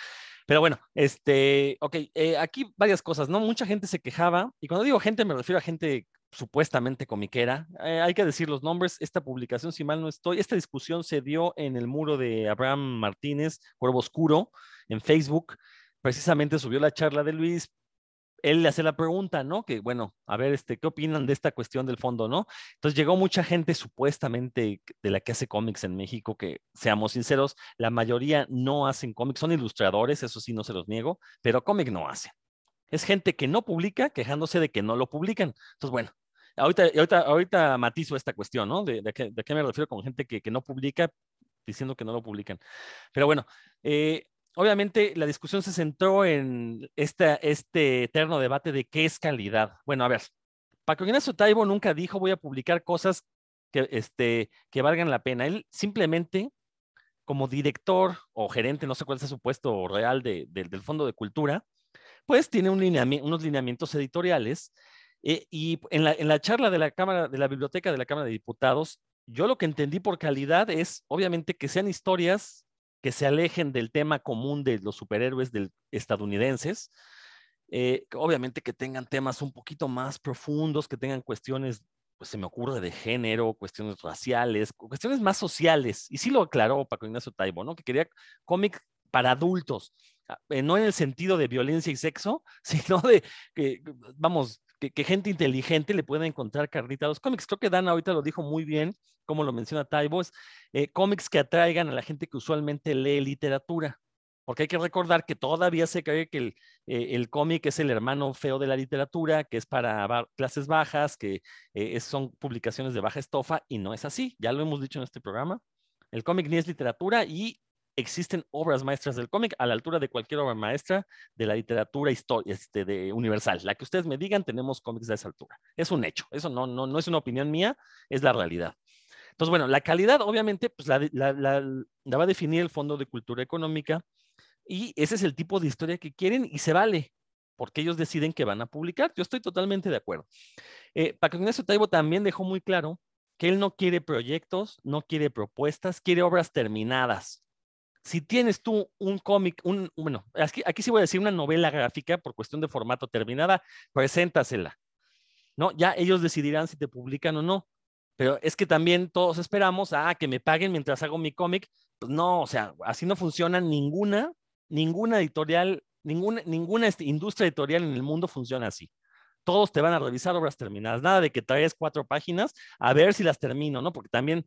A: Pero bueno, este, ok, eh, aquí varias cosas, ¿no? Mucha gente se quejaba, y cuando digo gente me refiero a gente supuestamente comiquera. Eh, hay que decir los nombres. Esta publicación, si mal no estoy, esta discusión se dio en el muro de Abraham Martínez, Cuervo Oscuro, en Facebook. Precisamente subió la charla de Luis, él le hace la pregunta, ¿no? Que bueno, a ver, este, ¿qué opinan de esta cuestión del fondo, no? Entonces llegó mucha gente supuestamente de la que hace cómics en México, que seamos sinceros, la mayoría no hacen cómics, son ilustradores, eso sí no se los niego, pero cómic no hacen. Es gente que no publica quejándose de que no lo publican. Entonces, bueno, ahorita, ahorita, ahorita matizo esta cuestión, ¿no? De, de, qué, de qué me refiero con gente que, que no publica diciendo que no lo publican. Pero bueno, eh, obviamente la discusión se centró en este eterno debate de qué es calidad. Bueno, a ver, Paco Ignacio Taibo nunca dijo voy a publicar cosas que, este, valgan la pena. Él simplemente, como director o gerente, no sé cuál es su puesto real de, de, del Fondo de Cultura, pues tiene unos lineamientos editoriales. Eh, y en la, en la charla de la Cámara, de la Biblioteca de la Cámara de Diputados, yo lo que entendí por calidad es, obviamente, que sean historias que se alejen del tema común de los superhéroes del, estadounidenses. Eh, obviamente que tengan temas un poquito más profundos, que tengan cuestiones, pues se me ocurre de género, cuestiones raciales, cuestiones más sociales. Y sí lo aclaró Paco Ignacio Taibo, ¿no? Que quería cómic para adultos, eh, no en el sentido de violencia y sexo, sino de vamos, que, gente inteligente le pueda encontrar carnita a los cómics. Creo que Dan ahorita lo dijo muy bien, como lo menciona Taibo, eh, cómics que atraigan a la gente que usualmente lee literatura. Porque hay que recordar que todavía se cree que el, eh, cómic es el hermano feo de la literatura, que es para clases bajas, que eh, son publicaciones de baja estofa, y no es así. Ya lo hemos dicho en este programa. El cómic ni es literatura y existen obras maestras del cómic a la altura de cualquier obra maestra de la literatura este, de universal. La que ustedes me digan, tenemos cómics de esa altura. Es un hecho. Eso no, no, no es una opinión mía, es la realidad. Entonces, bueno, la calidad obviamente pues la, la, va a definir el Fondo de Cultura Económica y ese es el tipo de historia que quieren y se vale porque ellos deciden que van a publicar. Yo estoy totalmente de acuerdo. Eh, Paco Ignacio Taibo también dejó muy claro que él no quiere proyectos, no quiere propuestas, quiere obras terminadas. Si tienes tú un cómic, un, bueno, aquí, aquí sí voy a decir una novela gráfica por cuestión de formato terminada, preséntasela. ¿no? Ya ellos decidirán si te publican o no. Pero es que también todos esperamos a ah, que me paguen mientras hago mi cómic. Pues no, o sea, así no funciona ninguna, ninguna editorial, ninguna, ninguna este, industria editorial en el mundo funciona así. Todos te van a revisar obras terminadas. Nada de que traes cuatro páginas a ver si las termino, ¿no? Porque también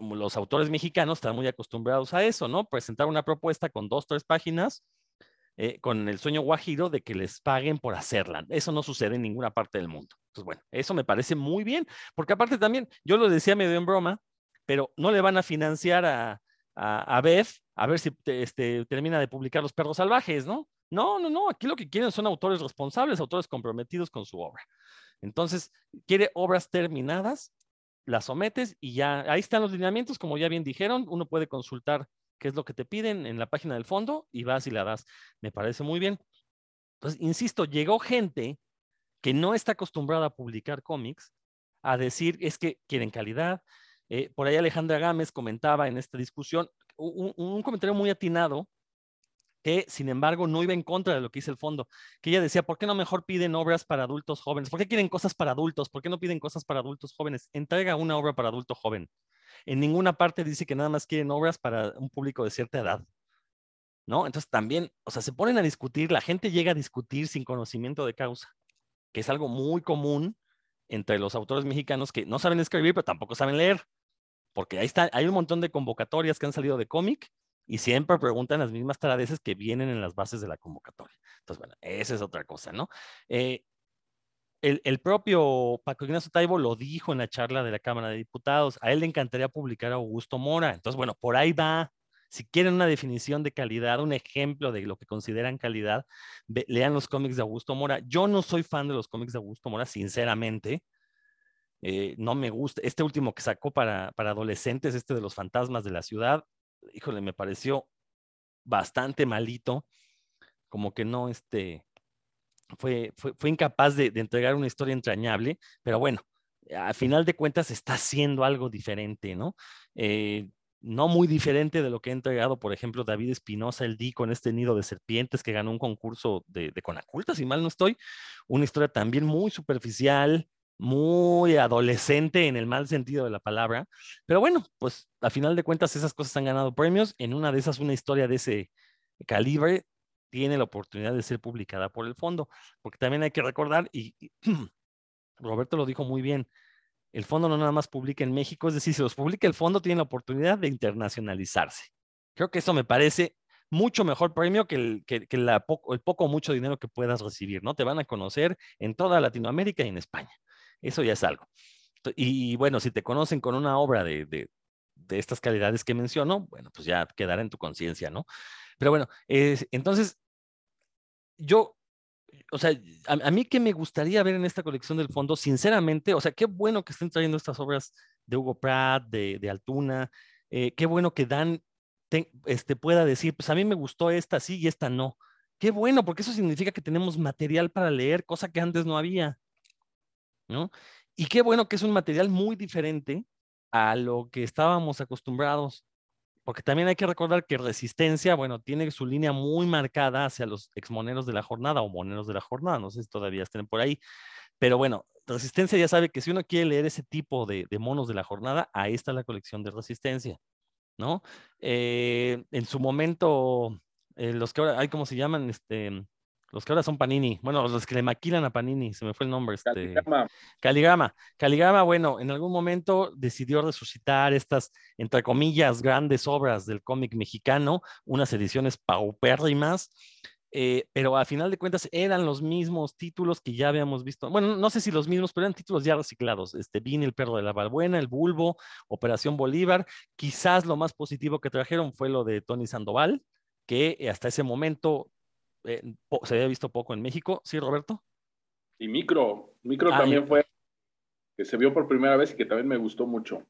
A: los autores mexicanos están muy acostumbrados a eso, ¿no? Presentar una propuesta con dos, tres páginas, eh, con el sueño guajiro de que les paguen por hacerla. Eso no sucede en ninguna parte del mundo. Pues bueno, eso me parece muy bien, porque aparte también, yo lo decía medio en broma, pero no le van a financiar a, a, a Beth a ver si te, este, termina de publicar Los Perros Salvajes, ¿no? No, no, no, aquí lo que quieren son autores responsables, autores comprometidos con su obra. Entonces, quiere obras terminadas, las sometes y ya, ahí están los lineamientos, como ya bien dijeron, uno puede consultar qué es lo que te piden en la página del fondo y vas y la das. Me parece muy bien. Entonces, insisto, llegó gente que no está acostumbrada a publicar cómics, a decir es que quieren calidad. Eh, por ahí Alejandra Gámez comentaba en esta discusión un, comentario muy atinado que, sin embargo, no iba en contra de lo que dice el fondo, que ella decía, ¿por qué no mejor piden obras para adultos jóvenes? ¿Por qué quieren cosas para adultos? ¿Por qué no piden cosas para adultos jóvenes? Entrega una obra para adulto joven. En ninguna parte dice que nada más quieren obras para un público de cierta edad. ¿No? Entonces también, o sea, se ponen a discutir, la gente llega a discutir sin conocimiento de causa que es algo muy común entre los autores mexicanos que no saben escribir, pero tampoco saben leer. Porque ahí está, hay un montón de convocatorias que han salido de cómic y siempre preguntan las mismas taradeces que vienen en las bases de la convocatoria. Entonces, bueno, esa es otra cosa, ¿no? Eh, el, el, propio Paco Ignacio Taibo lo dijo en la charla de la Cámara de Diputados, a él le encantaría publicar a Augusto Mora. Entonces, bueno, por ahí va si quieren una definición de calidad, un ejemplo de lo que consideran calidad, lean los cómics de Augusto Mora. Yo no soy fan de los cómics de Augusto Mora, sinceramente. Eh, no me gusta. Este último que sacó para, para adolescentes, este de los fantasmas de la ciudad, híjole, me pareció bastante malito. Como que no, este, fue, fue, fue incapaz de, de, entregar una historia entrañable, pero bueno, a final de cuentas está haciendo algo diferente, ¿no? Eh, no muy diferente de lo que ha entregado, por ejemplo, David Espinosa, el D con este nido de serpientes que ganó un concurso de, de Conaculta, si mal no estoy, una historia también muy superficial, muy adolescente en el mal sentido de la palabra, pero bueno, pues a final de cuentas esas cosas han ganado premios, en una de esas una historia de ese calibre tiene la oportunidad de ser publicada por el fondo, porque también hay que recordar, y, Roberto lo dijo muy bien, el fondo no nada más publica en México, es decir, si los publica el fondo, tienen la oportunidad de internacionalizarse. Creo que eso me parece mucho mejor premio que el, que, el poco o mucho dinero que puedas recibir, ¿no? Te van a conocer en toda Latinoamérica y en España. Eso ya es algo. Y, bueno, si te conocen con una obra de, de, estas calidades que menciono, bueno, pues ya quedará en tu conciencia, ¿no? Pero bueno, entonces, yo o sea, a, mí que me gustaría ver en esta colección del fondo, sinceramente, o sea, qué bueno que estén trayendo estas obras de Hugo Pratt, de, de Altuna, eh, qué bueno que Dan te, este, pueda decir, pues a mí me gustó esta sí y esta no. Qué bueno, porque eso significa que tenemos material para leer, cosa que antes no había, Y qué bueno que es un material muy diferente a lo que estábamos acostumbrados porque también hay que recordar que Resistencia, bueno, tiene su línea muy marcada hacia los exmoneros de la jornada o moneros de la jornada, no sé si todavía estén por ahí, pero bueno, Resistencia ya sabe que si uno quiere leer ese tipo de, de monos de la jornada, ahí está la colección de Resistencia, ¿no? Eh, en su momento, eh, los que ahora hay, ¿cómo se llaman? Este, los que ahora son Panini, bueno, los que le maquilan a Panini, se me fue el nombre. Este, Caligrama. Caligrama. Caligrama, bueno, en algún momento decidió resucitar estas, entre comillas, grandes obras del cómic mexicano, unas ediciones paupérrimas, eh, pero a final de cuentas eran los mismos títulos que ya habíamos visto. Bueno, no sé si los mismos, pero eran títulos ya reciclados. Este, Vini, el perro de la Balbuena, el Bulbo, Operación Bolívar. Quizás lo más positivo que trajeron fue lo de Tony Sandoval, que hasta ese momento eh, se había visto poco en México, ¿sí, Roberto?
D: Y Micro, Micro ah, también fue, que se vio por primera vez y que también me gustó mucho.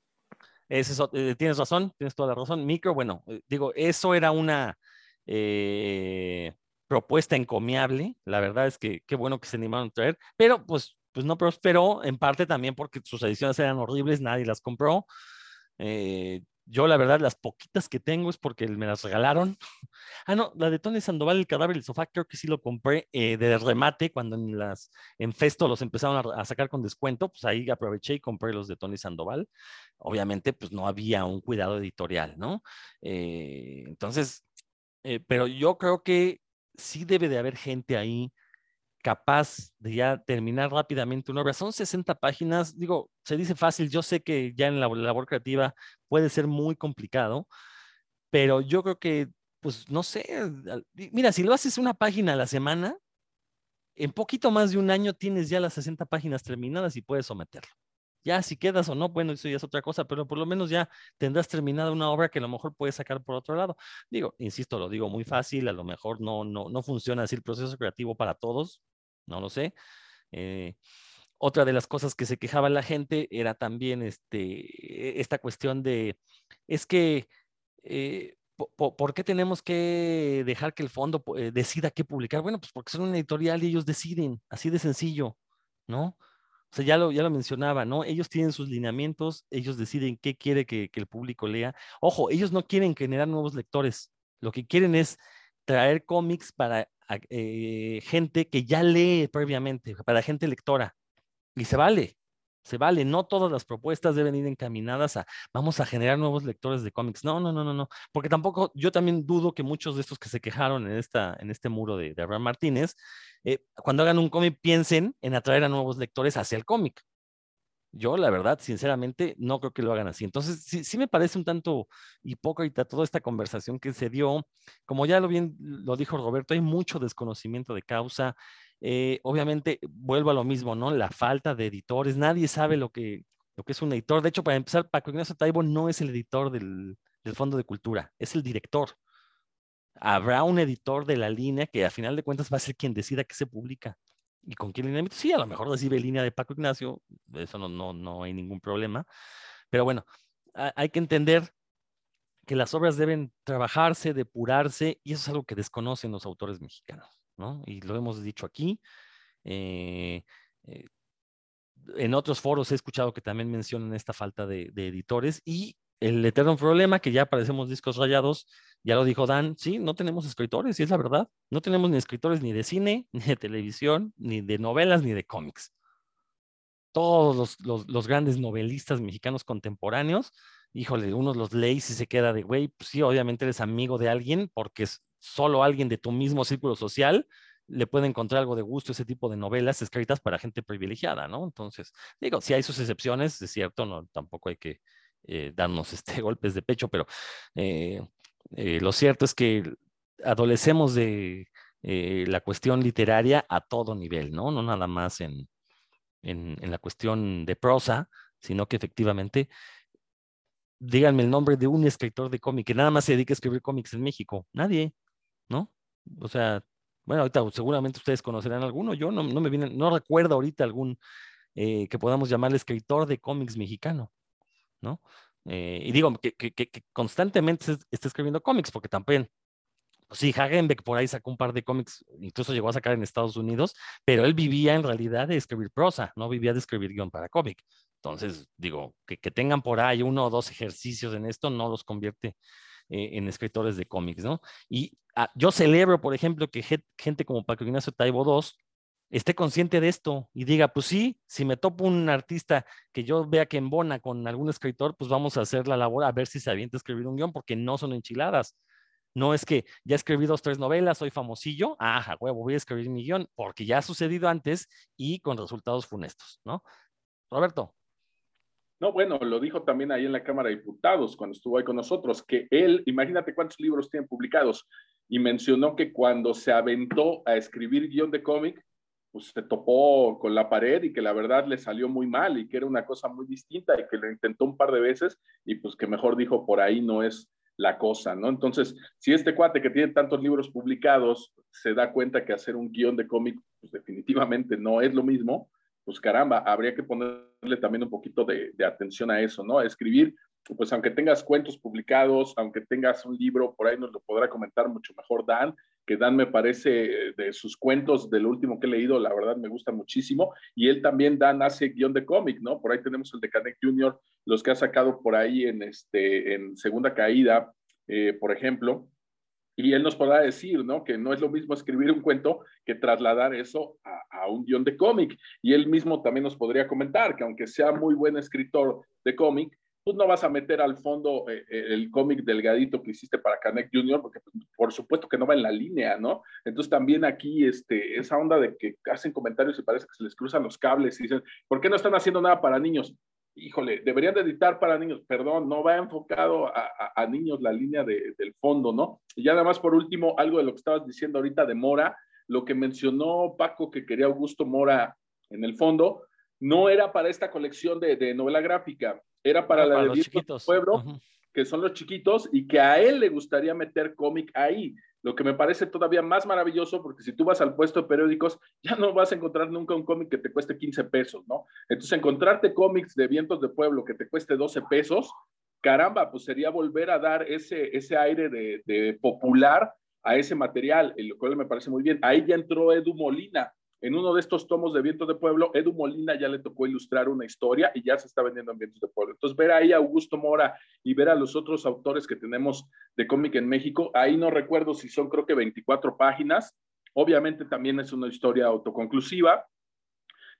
A: Es eso, eh, tienes razón, tienes toda la razón. Micro, bueno, eh, digo, eso era una propuesta encomiable, la verdad es que qué bueno que se animaron a traer, pero pues, pues no prosperó, en parte también porque sus ediciones eran horribles, nadie las compró. Eh, yo, la verdad, las poquitas que tengo es porque me las regalaron. Ah, no, la de Tony Sandoval, el cadáver del sofá, creo que sí lo compré eh, de remate cuando en las en Festo los empezaron a, sacar con descuento, pues ahí aproveché y compré los de Tony Sandoval. Obviamente, pues no había un cuidado editorial, ¿no? Eh, entonces, eh, pero yo creo que sí debe de haber gente ahí capaz de ya terminar rápidamente una obra. Son 60 páginas, digo, se dice fácil, yo sé que ya en la labor creativa puede ser muy complicado, pero yo creo que, pues, no sé, mira, si lo haces una página a la semana, en poquito más de un año tienes ya las 60 páginas terminadas y puedes someterlo. Ya si quedas o no, bueno, eso ya es otra cosa, pero por lo menos ya tendrás terminada una obra que a lo mejor puedes sacar por otro lado. Digo, insisto, lo digo muy fácil, a lo mejor no, no, no funciona así el proceso creativo para todos, no lo sé. Eh, otra de las cosas que se quejaba la gente era también este, esta cuestión de, es que, eh, ¿por, ¿por, qué tenemos que dejar que el fondo eh, decida qué publicar? Bueno, pues porque son una editorial y ellos deciden, así de sencillo, ¿no? O sea, ya lo, ya lo mencionaba, ¿no? Ellos tienen sus lineamientos, ellos deciden qué quiere que, que el público lea. Ojo, ellos no quieren generar nuevos lectores, lo que quieren es traer cómics para eh, gente que ya lee previamente, para gente lectora. Y se vale, se vale. No todas las propuestas deben ir encaminadas a vamos a generar nuevos lectores de cómics. No, no, no, no, no. Porque tampoco, yo también dudo que muchos de estos que se quejaron en, esta, en este muro de, Abraham Martínez, eh, cuando hagan un cómic piensen en atraer a nuevos lectores hacia el cómic. Yo, la verdad, sinceramente, no creo que lo hagan así. Entonces, sí, me parece un tanto hipócrita toda esta conversación que se dio. Como ya lo bien lo dijo Roberto, hay mucho desconocimiento de causa. Eh, obviamente, vuelvo a lo mismo, ¿no? La falta de editores. Nadie sabe lo que, lo que es un editor. De hecho, para empezar, Paco Ignacio Taibo no es el editor del, del Fondo de Cultura, es el director. Habrá un editor de la línea que a final de cuentas va a ser quien decida qué se publica y con quién lineamiento. Sí, a lo mejor recibe línea de Paco Ignacio, eso no, no, no hay ningún problema. Pero bueno, hay que entender que las obras deben trabajarse, depurarse, y eso es algo que desconocen los autores mexicanos, ¿no? Y lo hemos dicho aquí, Eh, eh, en otros foros he escuchado que también mencionan esta falta de, editores y el eterno problema que ya parecemos discos rayados, ya lo dijo Dan, sí, no tenemos escritores, y es la verdad, no tenemos ni escritores ni de cine, ni de televisión, ni de novelas, ni de cómics. Todos los, grandes novelistas mexicanos contemporáneos, híjole, uno los lee y se queda de, güey, pues sí, obviamente eres amigo de alguien porque solo alguien de tu mismo círculo social le puede encontrar algo de gusto ese tipo de novelas escritas para gente privilegiada, ¿no? Entonces, digo, si hay sus excepciones, es cierto, no, tampoco hay que eh, darnos este, golpes de pecho, pero eh, eh, lo cierto es que adolecemos de la cuestión literaria a todo nivel, ¿no? No nada más en, en, la cuestión de prosa, sino que efectivamente díganme el nombre de un escritor de cómic que nada más se dedique a escribir cómics en México. Nadie, ¿no? O sea, bueno, ahorita seguramente ustedes conocerán alguno. Yo no, me viene, no recuerdo ahorita algún eh, que podamos llamarle escritor de cómics mexicano, ¿no? Eh, y digo que, constantemente está escribiendo cómics, porque también, pues sí, Hagenbeck por ahí sacó un par de cómics, incluso llegó a sacar en Estados Unidos, pero él vivía en realidad de escribir prosa, no vivía de escribir guion para cómic. Entonces, digo, que, tengan por ahí uno o dos ejercicios en esto no los convierte eh, en escritores de cómics, ¿no? Y ah, yo celebro, por ejemplo, que gente como Paco Ignacio Taibo II esté consciente de esto y diga, pues sí, si me topo un artista que yo vea que embona con algún escritor, pues vamos a hacer la labor a ver si se avienta a escribir un guion, porque no son enchiladas. No es que ya escribí dos, tres novelas, soy famosillo, ajá, huevo, voy a escribir mi guion, porque ya ha sucedido antes y con resultados funestos, ¿no? Roberto.
D: No, bueno, lo dijo también ahí en la Cámara de Diputados cuando estuvo ahí con nosotros, que él, imagínate cuántos libros tienen publicados, y mencionó que cuando se aventó a escribir guion de cómic, pues se topó con la pared y que la verdad le salió muy mal y que era una cosa muy distinta y que lo intentó un par de veces y pues que mejor dijo por ahí no es la cosa, ¿no? Entonces, si este cuate que tiene tantos libros publicados se da cuenta que hacer un guion de cómic, pues definitivamente no es lo mismo, pues caramba, habría que ponerle también un poquito de, atención a eso, ¿no? Escribir, pues aunque tengas cuentos publicados, aunque tengas un libro, por ahí nos lo podrá comentar mucho mejor Dan, que Dan me parece de sus cuentos, del último que he leído, la verdad me gusta muchísimo, y él también, Dan, hace guion de cómic, ¿no? Por ahí tenemos el de Canek Junior, los que ha sacado por ahí en, este, en Segunda Caída, eh, por ejemplo, y él nos podrá decir, ¿no? Que no es lo mismo escribir un cuento que trasladar eso a, un guion de cómic. Y él mismo también nos podría comentar que aunque sea muy buen escritor de cómic, no vas a meter al fondo eh, eh, el cómic delgadito que hiciste para Canek Junior, porque pues, por supuesto que no va en la línea, ¿no? Entonces también aquí este, esa onda de que hacen comentarios y parece que se les cruzan los cables y dicen, ¿por qué no están haciendo nada para niños? híjole, deberían de editar para niños, perdón, no va enfocado a, niños la línea del fondo, ¿no? Y ya por último, algo de lo que estabas diciendo ahorita de Mora, lo que mencionó Paco que quería Augusto Mora en el fondo, no era para esta colección de, novela gráfica, era para la de los chiquitos. Pueblo, que son los chiquitos, y que a él le gustaría meter cómic ahí lo que me parece todavía más maravilloso, porque si tú vas al puesto de periódicos, ya no vas a encontrar nunca un cómic que te cueste 15 pesos, ¿no? Entonces, encontrarte cómics de vientos de pueblo que te cueste 12 pesos, caramba, pues sería volver a dar ese, ese aire de, de popular a ese material, lo cual me parece muy bien. Ahí ya entró Edu Molina, en uno de estos tomos de Vientos de Pueblo, Edu Molina ya le tocó ilustrar una historia y ya se está vendiendo en Vientos de Pueblo. Entonces, ver ahí a Augusto Mora y ver a los otros autores que tenemos de cómic en México, ahí no recuerdo si son creo que 24 páginas. Obviamente también es una historia autoconclusiva,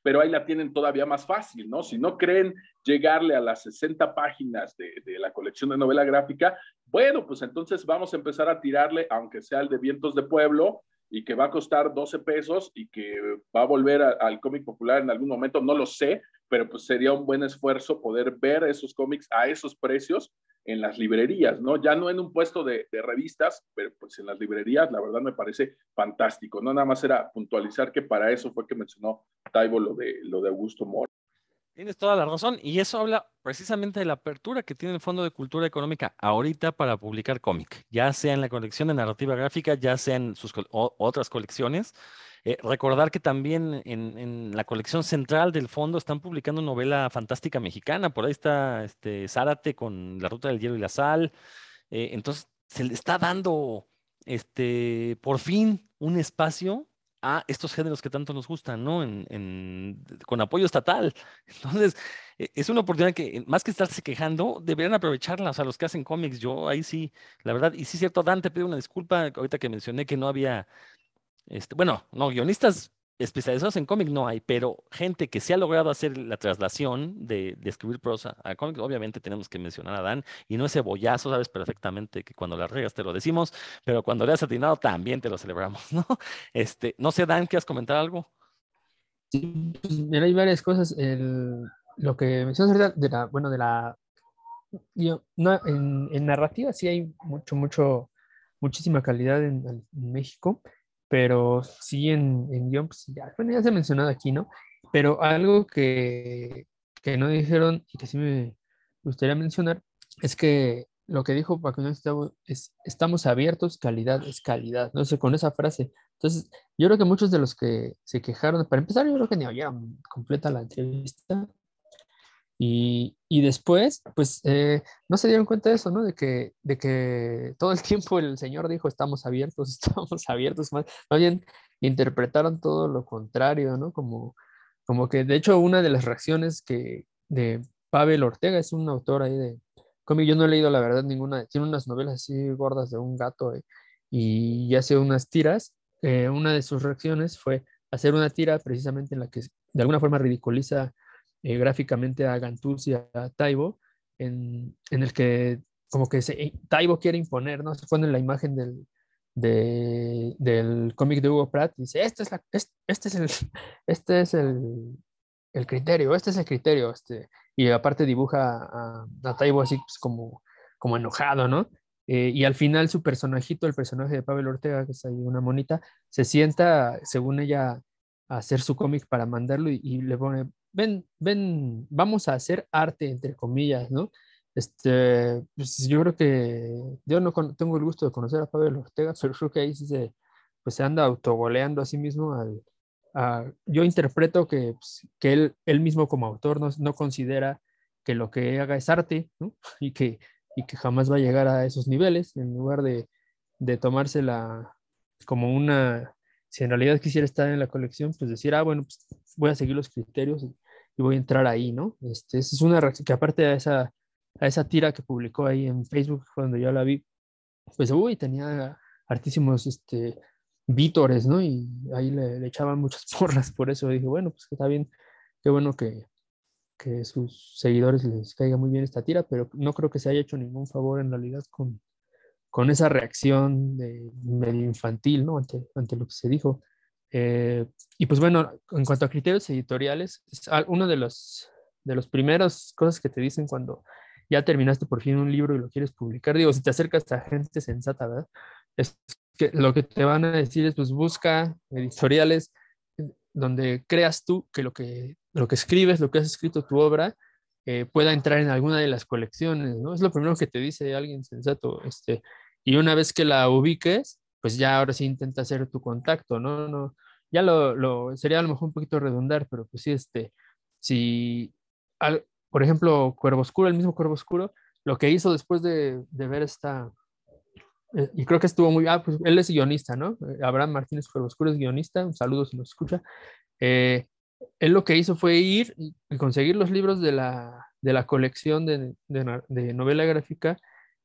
D: pero ahí la tienen todavía más fácil, ¿no? Si no creen llegarle a las 60 páginas de, de, la colección de novela gráfica, bueno, pues entonces vamos a empezar a tirarle, aunque sea el de Vientos de Pueblo, y que va a costar 12 pesos y que va a volver al cómic popular en algún momento, no lo sé, pero pues sería un buen esfuerzo poder ver esos cómics a esos precios en las librerías, ¿no? Ya no en un puesto de, revistas, pero pues en las librerías, la verdad me parece fantástico, no nada más era puntualizar que para eso fue que mencionó Taibo lo de, lo de Augusto Mora.
A: Tienes toda la razón y eso habla precisamente de la apertura que tiene el Fondo de Cultura Económica ahorita para publicar cómic, ya sea en la colección de narrativa gráfica, ya sea en sus otras colecciones. Eh, recordar que también en, la colección central del fondo están publicando novela fantástica mexicana, por ahí está este, Zárate con La Ruta del Hielo y la Sal. Eh, entonces se le está dando este, por fin un espacio a estos géneros que tanto nos gustan, ¿no? En, con apoyo estatal. Entonces, e, es una oportunidad que, más que estarse quejando, deberían aprovecharla, o sea, los que hacen cómics, yo ahí sí, la verdad, y sí es cierto, Dante, pido una disculpa, ahorita que mencioné que no había, este, bueno, no, guionistas especializados en cómic no hay, pero gente que se ha logrado hacer la traslación de, escribir prosa a cómic, obviamente tenemos que mencionar a Dan, y no ese bollazo, sabes perfectamente que cuando la regas te lo decimos, pero cuando le has atinado también te lo celebramos, ¿no? Este, no sé, Dan, ¿quieres comentar algo?
C: Sí, pues, mira, hay varias cosas. lo que mencionas ahorita de la, bueno, de la, no, en, narrativa sí hay mucho, mucho, muchísima calidad en México pero sí en, en guion, pues ya, bueno, ya se ha mencionado aquí, ¿no? Pero algo que, que no dijeron y que sí me gustaría mencionar es que lo que dijo Paco es estamos abiertos, calidad es calidad, no sé, con esa frase. Entonces, yo creo que muchos de los que se quejaron, para empezar, yo creo que ni oyeron completa la entrevista, y, y después, pues, eh, no se dieron cuenta de eso, ¿no? De que, de que todo el tiempo el Señor dijo, estamos abiertos, estamos abiertos, más, bien interpretaron todo lo contrario, ¿no? Como, como que, de hecho, una de las reacciones que de Pavel Ortega es un autor ahí de cómic, yo no he leído la verdad ninguna, tiene unas novelas así gordas de un gato eh, y hace unas tiras, eh, una de sus reacciones fue hacer una tira precisamente en la que de alguna forma ridiculiza eh, gráficamente a Gantuz y a Taibo, en, en, el que como que se, eh, Taibo quiere imponer, ¿no? Se pone la imagen del, de, del cómic de Hugo Pratt y dice, este es, la, este, este es, el, este es el, el, criterio, este es el criterio, este, y aparte dibuja a, a Taibo así pues, como, como enojado, ¿no? Eh, y al final su personajito, el personaje de Pablo Ortega, que es ahí una monita, se sienta, según ella, a hacer su cómic para mandarlo y, y, le pone, ven, ven, vamos a hacer arte, entre comillas, ¿no? Este, pues yo creo que yo no tengo el gusto de conocer a Pablo Ortega, pero creo que ahí se, pues se anda autogoleando a sí mismo. Al, yo interpreto que, pues, que él, él mismo como autor no, no, considera que lo que haga es arte, ¿no? Y que, y que jamás va a llegar a esos niveles, en lugar de, de tomársela como una, si en realidad quisiera estar en la colección, pues decir, ah, bueno, pues voy a seguir los criterios y, voy a entrar ahí, ¿no? Este, es una reacción que aparte de esa, a esa tira que publicó ahí en Facebook cuando yo la vi, pues, uy, tenía hartísimos, este, vítores, ¿no? Y ahí le, echaban muchas porras, por eso dije, bueno, pues está bien, qué bueno que, que sus seguidores les caiga muy bien esta tira, pero no creo que se haya hecho ningún favor en realidad con, con esa reacción de medio infantil, ¿no? Ante, ante lo que se dijo. Eh, y pues bueno, en cuanto a criterios editoriales, es uno de los, de los primeros cosas que te dicen cuando ya terminaste por fin un libro y lo quieres publicar, digo, si te acercas a gente sensata, ¿verdad? Es que lo que te van a decir es, pues busca editoriales donde creas tú que lo que, lo que escribes, lo que has escrito tu obra, eh, pueda entrar en alguna de las colecciones, ¿no? Es lo primero que te dice alguien sensato, este, y una vez que la ubiques, pues ya ahora sí intenta hacer tu contacto, ¿no? no ya lo, lo, sería a lo mejor un poquito redundar, pero pues sí, este, si, al, por ejemplo, Cuervo Oscuro, el mismo Cuervo Oscuro, lo que hizo después de, de ver esta, eh, y creo que estuvo muy, ah, pues él es guionista, ¿no? Eh, Abraham Martínez Cuervo Oscuro es guionista, un saludo si nos escucha. Eh, él lo que hizo fue ir y conseguir los libros de la, de la colección de, de, novela gráfica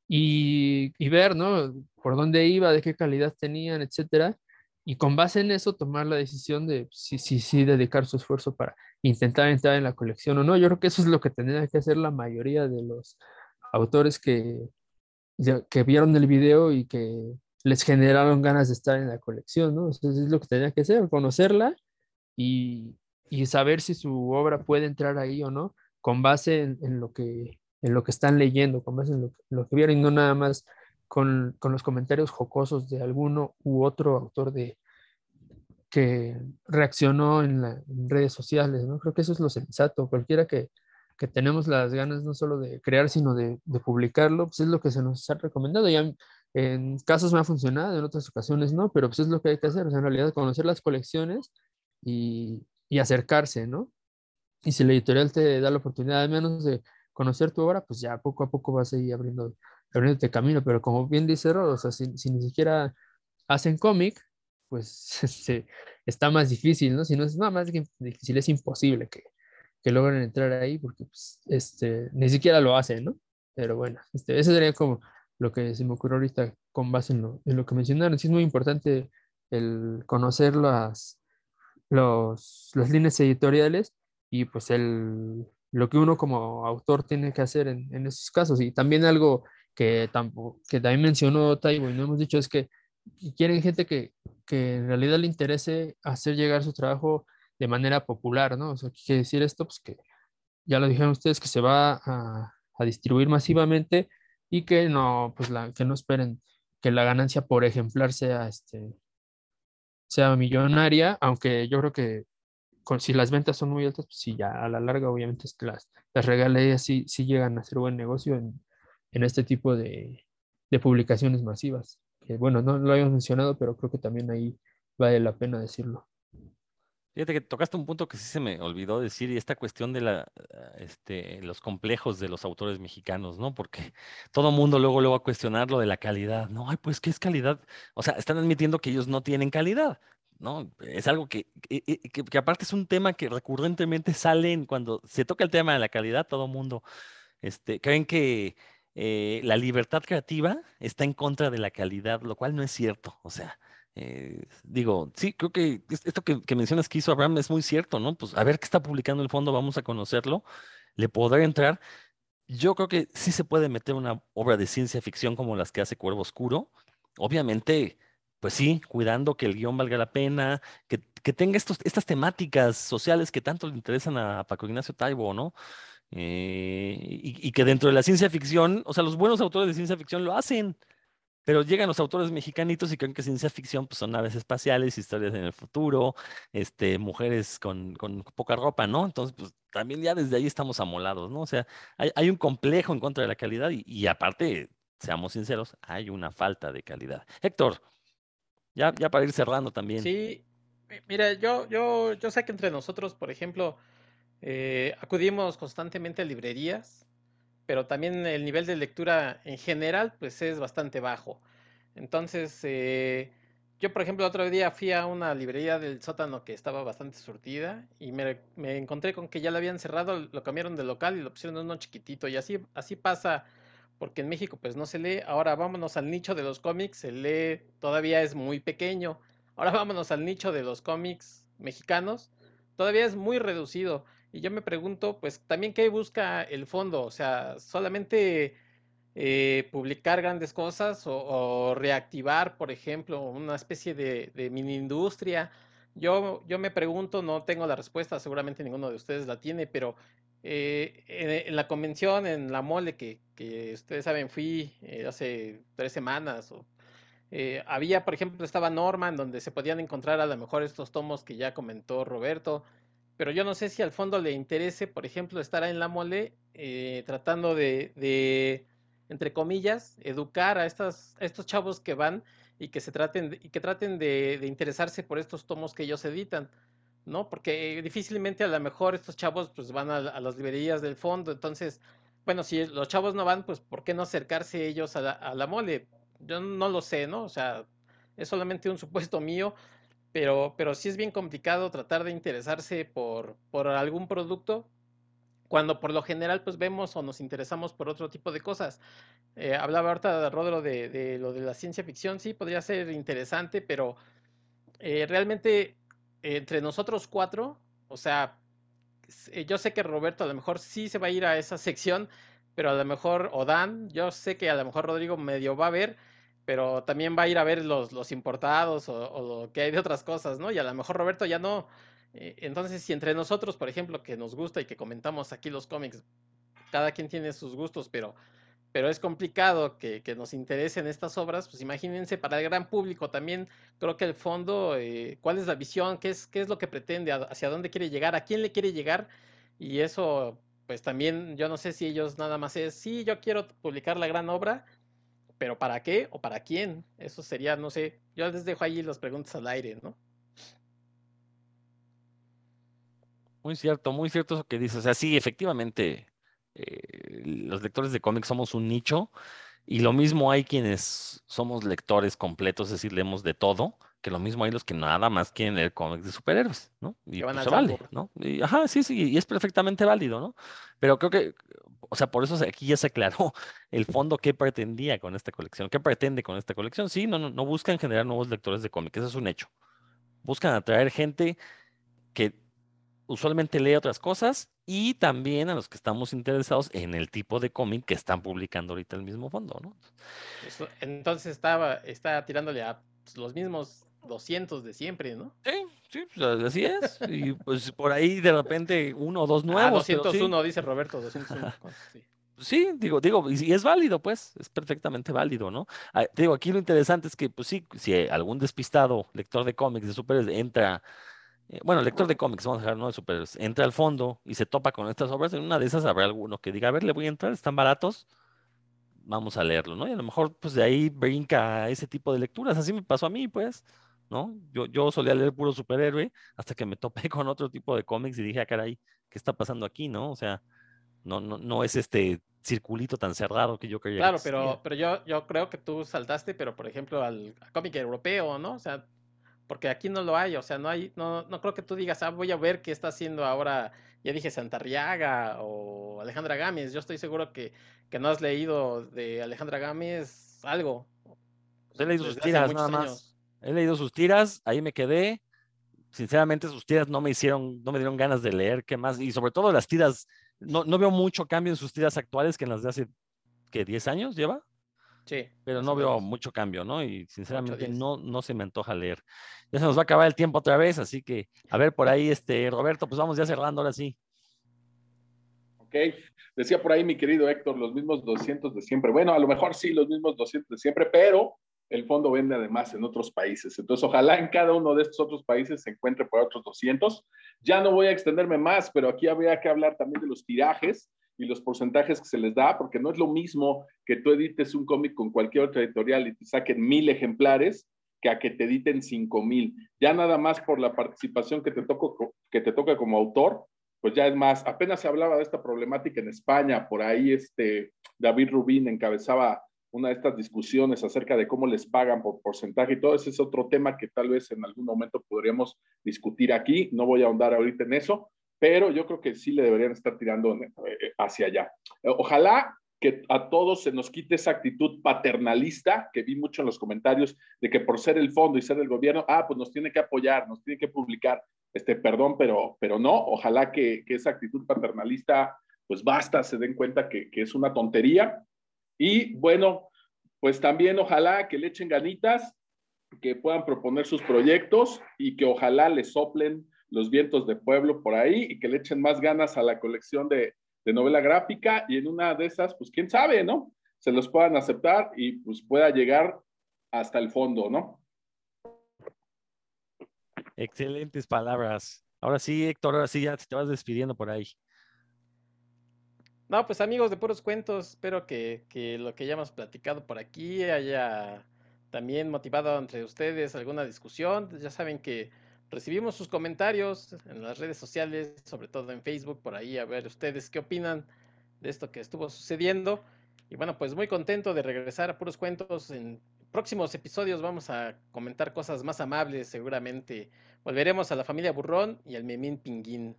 C: y, y, ver, ¿no? Por dónde iba, de qué calidad tenían, etcétera. Y con base en eso tomar la decisión de si sí, sí, dedicar su esfuerzo para intentar entrar en la colección o no. Yo creo que eso es lo que tendría que hacer la mayoría de los autores que, que vieron el video y que les generaron ganas de estar en la colección, ¿no? Eso es lo que tendría que hacer, conocerla y, y saber si su obra puede entrar ahí o no, con base en, lo, que, en lo que están leyendo, con base en lo, que vieron y no nada más con, con, los comentarios jocosos de alguno u otro autor de que reaccionó en, las redes sociales, ¿no? Creo que eso es lo sensato. Cualquiera que, que tenemos las ganas no solo de crear, sino de, de, publicarlo, pues es lo que se nos ha recomendado. Ya en, casos me ha funcionado, en otras ocasiones no, pero pues es lo que hay que hacer, o sea, en realidad conocer las colecciones y, y acercarse, ¿no? Y si la editorial te da la oportunidad al menos de conocer tu obra, pues ya poco a poco vas a ir abriendo, abriéndote camino, pero como bien dice Rod, o sea, si, ni siquiera hacen cómic, pues este, está más difícil, ¿no? Si no es nada más difícil, es imposible que, que logren entrar ahí porque pues, este, ni siquiera lo hacen, ¿no? Pero bueno, este, eso sería como lo que se me ocurrió ahorita con base en lo, en lo que mencionaron. Sí es muy importante el conocer las, los, las líneas editoriales y pues el, lo que uno como autor tiene que hacer en, en esos casos. Y también algo que, que también mencionó Taibo y no hemos dicho es que quieren gente que, que en realidad le interese hacer llegar su trabajo de manera popular, ¿no? O sea, ¿qué quiere decir esto? Pues que ya lo dijeron ustedes que se va a, a distribuir masivamente y que no, pues que no esperen que la ganancia por ejemplar sea, este, sea millonaria, aunque yo creo que con, si las ventas son muy altas, pues sí, ya a la larga obviamente las, las regalías sí, sí llegan a ser buen negocio en, en este tipo de, de, publicaciones masivas. Que bueno, no lo habíamos mencionado, pero creo que también ahí vale la pena decirlo.
A: Fíjate que tocaste un punto que sí se me olvidó decir, y esta cuestión de la, este, los complejos de los autores mexicanos, ¿no? Porque todo mundo luego, luego va a cuestionar lo de la calidad. No, ay, pues, ¿qué es calidad? O sea, están admitiendo que ellos no tienen calidad, ¿no? Es algo que, que, que, aparte es un tema que recurrentemente salen cuando se toca el tema de la calidad, todo mundo este, creen que eh, la libertad creativa está en contra de la calidad, lo cual no es cierto. O sea, eh, digo, sí, creo que esto que, mencionas que hizo Abraham es muy cierto, ¿no? Pues a ver qué está publicando el fondo, vamos a conocerlo, le podrá entrar. Yo creo que sí se puede meter una obra de ciencia ficción como las que hace Cuervo Oscuro. Obviamente, pues sí, cuidando que el guion valga la pena, que, tenga estos, estas temáticas sociales que tanto le interesan a Paco Ignacio Taibo, ¿no? Eh, y, que dentro de la ciencia ficción, o sea, los buenos autores de ciencia ficción lo hacen. Pero llegan los autores mexicanitos y creen que ciencia ficción pues, son naves espaciales, historias en el futuro, este, mujeres con, con poca ropa, ¿no? Entonces, pues también ya desde ahí estamos amolados, ¿no? O sea, hay, hay un complejo en contra de la calidad y, y, aparte, seamos sinceros, hay una falta de calidad. Héctor, ya, ya para ir cerrando también.
B: Sí, mira, yo, yo, yo sé que entre nosotros, por ejemplo, eh, acudimos constantemente a librerías pero también el nivel de lectura en general pues es bastante bajo. Entonces, eh, yo por ejemplo otro día fui a una librería del sótano que estaba bastante surtida y me, me, encontré con que ya la habían cerrado, lo cambiaron de local y lo pusieron en uno chiquitito y así, así pasa porque en México pues no se lee. Ahora vámonos al nicho de los cómics, se lee, todavía es muy pequeño. Ahora vámonos al nicho de los cómics mexicanos, todavía es muy reducido. Y yo me pregunto, pues también qué busca el fondo, o sea, solamente eh, publicar grandes cosas o, reactivar, por ejemplo, una especie de, mini industria. Yo, yo me pregunto, no tengo la respuesta, seguramente ninguno de ustedes la tiene, pero eh, en, la convención, en la mole que, que ustedes saben, fui eh, hace tres semanas o había, por ejemplo, estaba Norman, donde se podían encontrar a lo mejor estos tomos que ya comentó Roberto pero yo no sé si al fondo le interese, por ejemplo, estar en la mole eh, tratando de, entre comillas, educar a, estas, estos chavos que van y que se traten y que traten de, interesarse por estos tomos que ellos editan, ¿no? Porque difícilmente a lo mejor estos chavos pues van a, las librerías del fondo, entonces, bueno, si los chavos no van, pues ¿por qué no acercarse ellos a la, a la mole? Yo no lo sé, ¿no? O sea, es solamente un supuesto mío, pero, pero sí es bien complicado tratar de interesarse por, por algún producto cuando por lo general pues vemos o nos interesamos por otro tipo de cosas. Eh, hablaba ahorita Rodro de, de, lo de la ciencia ficción, sí, podría ser interesante, pero eh, realmente entre nosotros cuatro, o sea, eh, yo sé que Roberto a lo mejor sí se va a ir a esa sección, pero a lo mejor, o Dan, yo sé que a lo mejor Rodrigo medio va a ver, pero también va a ir a ver los, los importados o, lo que hay de otras cosas, ¿no? Y a lo mejor Roberto ya no. Eh, entonces, si entre nosotros, por ejemplo, que nos gusta y que comentamos aquí los cómics, cada quien tiene sus gustos, pero, pero es complicado que, nos interesen estas obras, pues imagínense para el gran público también, creo que el fondo, eh, cuál es la visión, qué es, qué es lo que pretende, hacia dónde quiere llegar, a quién le quiere llegar, y eso, pues también, yo no sé si ellos nada más es, sí, yo quiero publicar la gran obra, pero ¿para qué o para quién? Eso sería, no sé, yo les dejo ahí las preguntas al aire, ¿no?
A: Muy cierto, muy cierto eso que dices. O sea, sí, efectivamente, eh, los lectores de cómics somos un nicho y lo mismo hay quienes somos lectores completos, es decir, leemos de todo, que lo mismo hay los que nada más quieren leer cómics de superhéroes, ¿no? Y
B: van
A: pues se vale. ¿no? Y, ajá, sí, sí, y es perfectamente válido, ¿no? Pero creo que, o sea, por eso aquí ya se aclaró el fondo que pretendía con esta colección, qué pretende con esta colección. Sí, no, no, no buscan generar nuevos lectores de cómics, eso es un hecho. Buscan atraer gente que usualmente lee otras cosas y también a los que estamos interesados en el tipo de cómic que están publicando ahorita el mismo fondo, ¿no?
B: Eso- Entonces estaba, está tirándole a pues, los mismos 200 de siempre, ¿no?
A: Sí, sí, pues, así es. Y pues por ahí de repente uno o dos
B: Ah,
A: nuevos. sí.
B: 201, dice Roberto, 201. sí.
A: Sí, digo, digo, y, es válido, pues, es perfectamente válido, ¿no? Ah, digo, aquí lo interesante es que, pues sí, si algún despistado lector de cómics de superhéroes entra, eh, bueno, lector de cómics, vamos a dejar, no de superhéroes, entra al fondo y se topa con estas obras, en una de esas habrá alguno que diga, a ver, le voy a entrar, están baratos, vamos a leerlo, ¿no? Y a lo mejor, pues de ahí brinca ese tipo de lecturas, así me pasó a mí, pues, ¿no? Yo, yo solía leer puro superhéroe hasta que me topé con otro tipo de cómics y dije, ah, caray, ¿qué está pasando aquí, no? O sea, no, no, no es este circulito tan cerrado que yo creía que
B: Claro,
A: existía.
B: pero, pero yo, yo creo que tú saltaste, pero por ejemplo al cómic europeo, ¿no? O sea, porque aquí no lo hay, o sea, no hay, no, no creo que tú digas, ah, voy a ver qué está haciendo ahora, ya dije Santarriaga o Alejandra Gámez, yo estoy seguro que, que no has leído de Alejandra Gámez algo.
A: Pues he leído sus
B: desde
A: tiras nada más.
B: años.
A: He leído sus tiras, ahí me quedé. Sinceramente, sus tiras no me hicieron, no me dieron ganas de leer qué más. Y sobre todo las tiras, no, no veo mucho cambio en sus tiras actuales que en las de hace, ¿qué? ¿10 años lleva?
B: Sí.
A: Pero no veo mucho cambio, ¿no? Y sinceramente
B: 10.
A: no, no se me antoja leer. Ya se nos va a acabar el tiempo otra vez, así que, a ver, por ahí, este, Roberto, pues vamos ya cerrando ahora sí.
D: Ok, decía por ahí mi querido Héctor, los mismos 200 de siempre. Bueno, a lo mejor sí, los mismos 200 de siempre, pero el fondo vende además en otros países. Entonces, ojalá en cada uno de estos otros países se encuentre por otros 200. Ya no voy a extenderme más, pero aquí habría que hablar también de los tirajes y los porcentajes que se les da, porque no es lo mismo que tú edites un cómic con cualquier otra editorial y te saquen mil ejemplares que a que te editen cinco mil. Ya nada más por la participación que te, toco, que te toca como autor, pues ya es más. Apenas se hablaba de esta problemática en España, por ahí este David Rubín encabezaba una de estas discusiones acerca de cómo les pagan por porcentaje y todo ese es otro tema que tal vez en algún momento podríamos discutir aquí. No voy a ahondar ahorita en eso, pero yo creo que sí le deberían estar tirando eh, hacia allá. Ojalá que a todos se nos quite esa actitud paternalista que vi mucho en los comentarios de que por ser el fondo y ser el gobierno, ah, pues nos tiene que apoyar, nos tiene que publicar. Este, perdón, pero, pero no, ojalá que, esa actitud paternalista, pues basta, se den cuenta que, es una tontería. Y bueno, pues también ojalá que le echen ganitas, que puedan proponer sus proyectos y que ojalá les soplen los vientos de pueblo por ahí y que le echen más ganas a la colección de, de novela gráfica y en una de esas, pues quién sabe, ¿no? Se los puedan aceptar y pues pueda llegar hasta el fondo, ¿no?
A: Excelentes palabras. Ahora sí, Héctor, ahora sí ya te vas despidiendo por ahí.
B: No, pues amigos de puros cuentos, espero que, que, lo que ya hemos platicado por aquí haya también motivado entre ustedes alguna discusión. Ya saben que recibimos sus comentarios en las redes sociales, sobre todo en Facebook, por ahí a ver ustedes qué opinan de esto que estuvo sucediendo. Y bueno, pues muy contento de regresar a puros cuentos. En próximos episodios vamos a comentar cosas más amables, seguramente. Volveremos a la familia Burrón y al Memín Pinguín.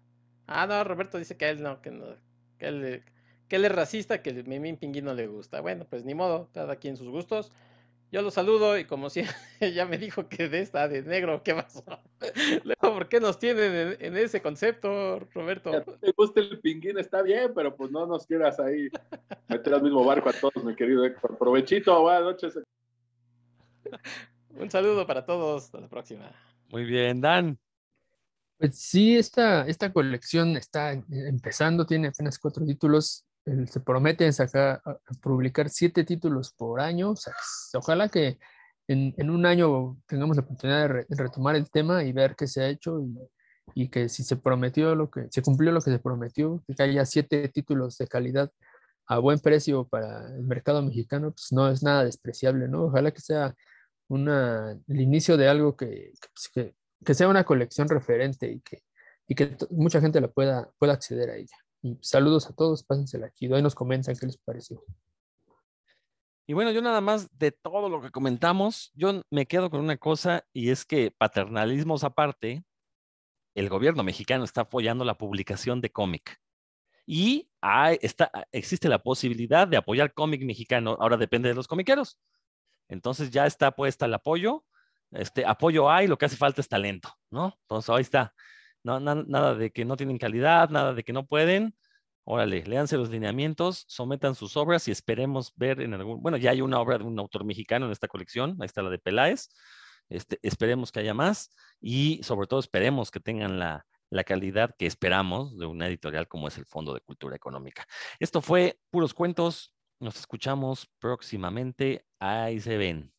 B: Ah, no, Roberto dice que a él no, que no, que él, que él es racista, que el Memín Pinguín no le gusta. Bueno, pues ni modo, cada quien sus gustos. Yo lo saludo y como si ya me dijo que de esta de negro, ¿qué pasó? Luego, ¿por qué nos tienen en, en ese concepto, Roberto?
D: A ti te gusta el pinguín, está bien, pero pues no nos quieras ahí meter al mismo barco a todos, mi querido Héctor. Provechito, buenas noches.
B: Un saludo para todos, hasta la próxima.
A: Muy bien, Dan.
C: Pues sí, esta, esta colección está empezando, tiene apenas cuatro títulos. Se prometen sacar, publicar siete títulos por año. Ojalá que en, en, un año tengamos la oportunidad de, re, de, retomar el tema y ver qué se ha hecho y, que si se prometió lo que se cumplió lo que se prometió, que haya siete títulos de calidad a buen precio para el mercado mexicano, pues no es nada despreciable, ¿no? Ojalá que sea una, el inicio de algo que, pues, que, que sea una colección referente y que, y que mucha gente la pueda, pueda acceder a ella. Y saludos a todos, pásensela aquí. Ahí nos comentan qué les pareció.
A: Y bueno, yo nada más de todo lo que comentamos, yo me quedo con una cosa y es que paternalismos aparte, el gobierno mexicano está apoyando la publicación de cómic. Y está, existe la posibilidad de apoyar cómic mexicano. Ahora depende de los comiqueros. Entonces ya está puesta el apoyo. Este apoyo hay, lo que hace falta es talento, ¿no? Entonces ahí está. Nada de que no tienen calidad, nada de que no pueden. Órale, léanse los lineamientos, sometan sus obras y esperemos ver en algún, bueno, ya hay una obra de un autor mexicano en esta colección, ahí está la de Peláez, este, esperemos que haya más y sobre todo esperemos que tengan la, la calidad que esperamos de una editorial como es el Fondo de Cultura Económica. Esto fue Puros Cuentos, nos escuchamos próximamente, ahí se ven.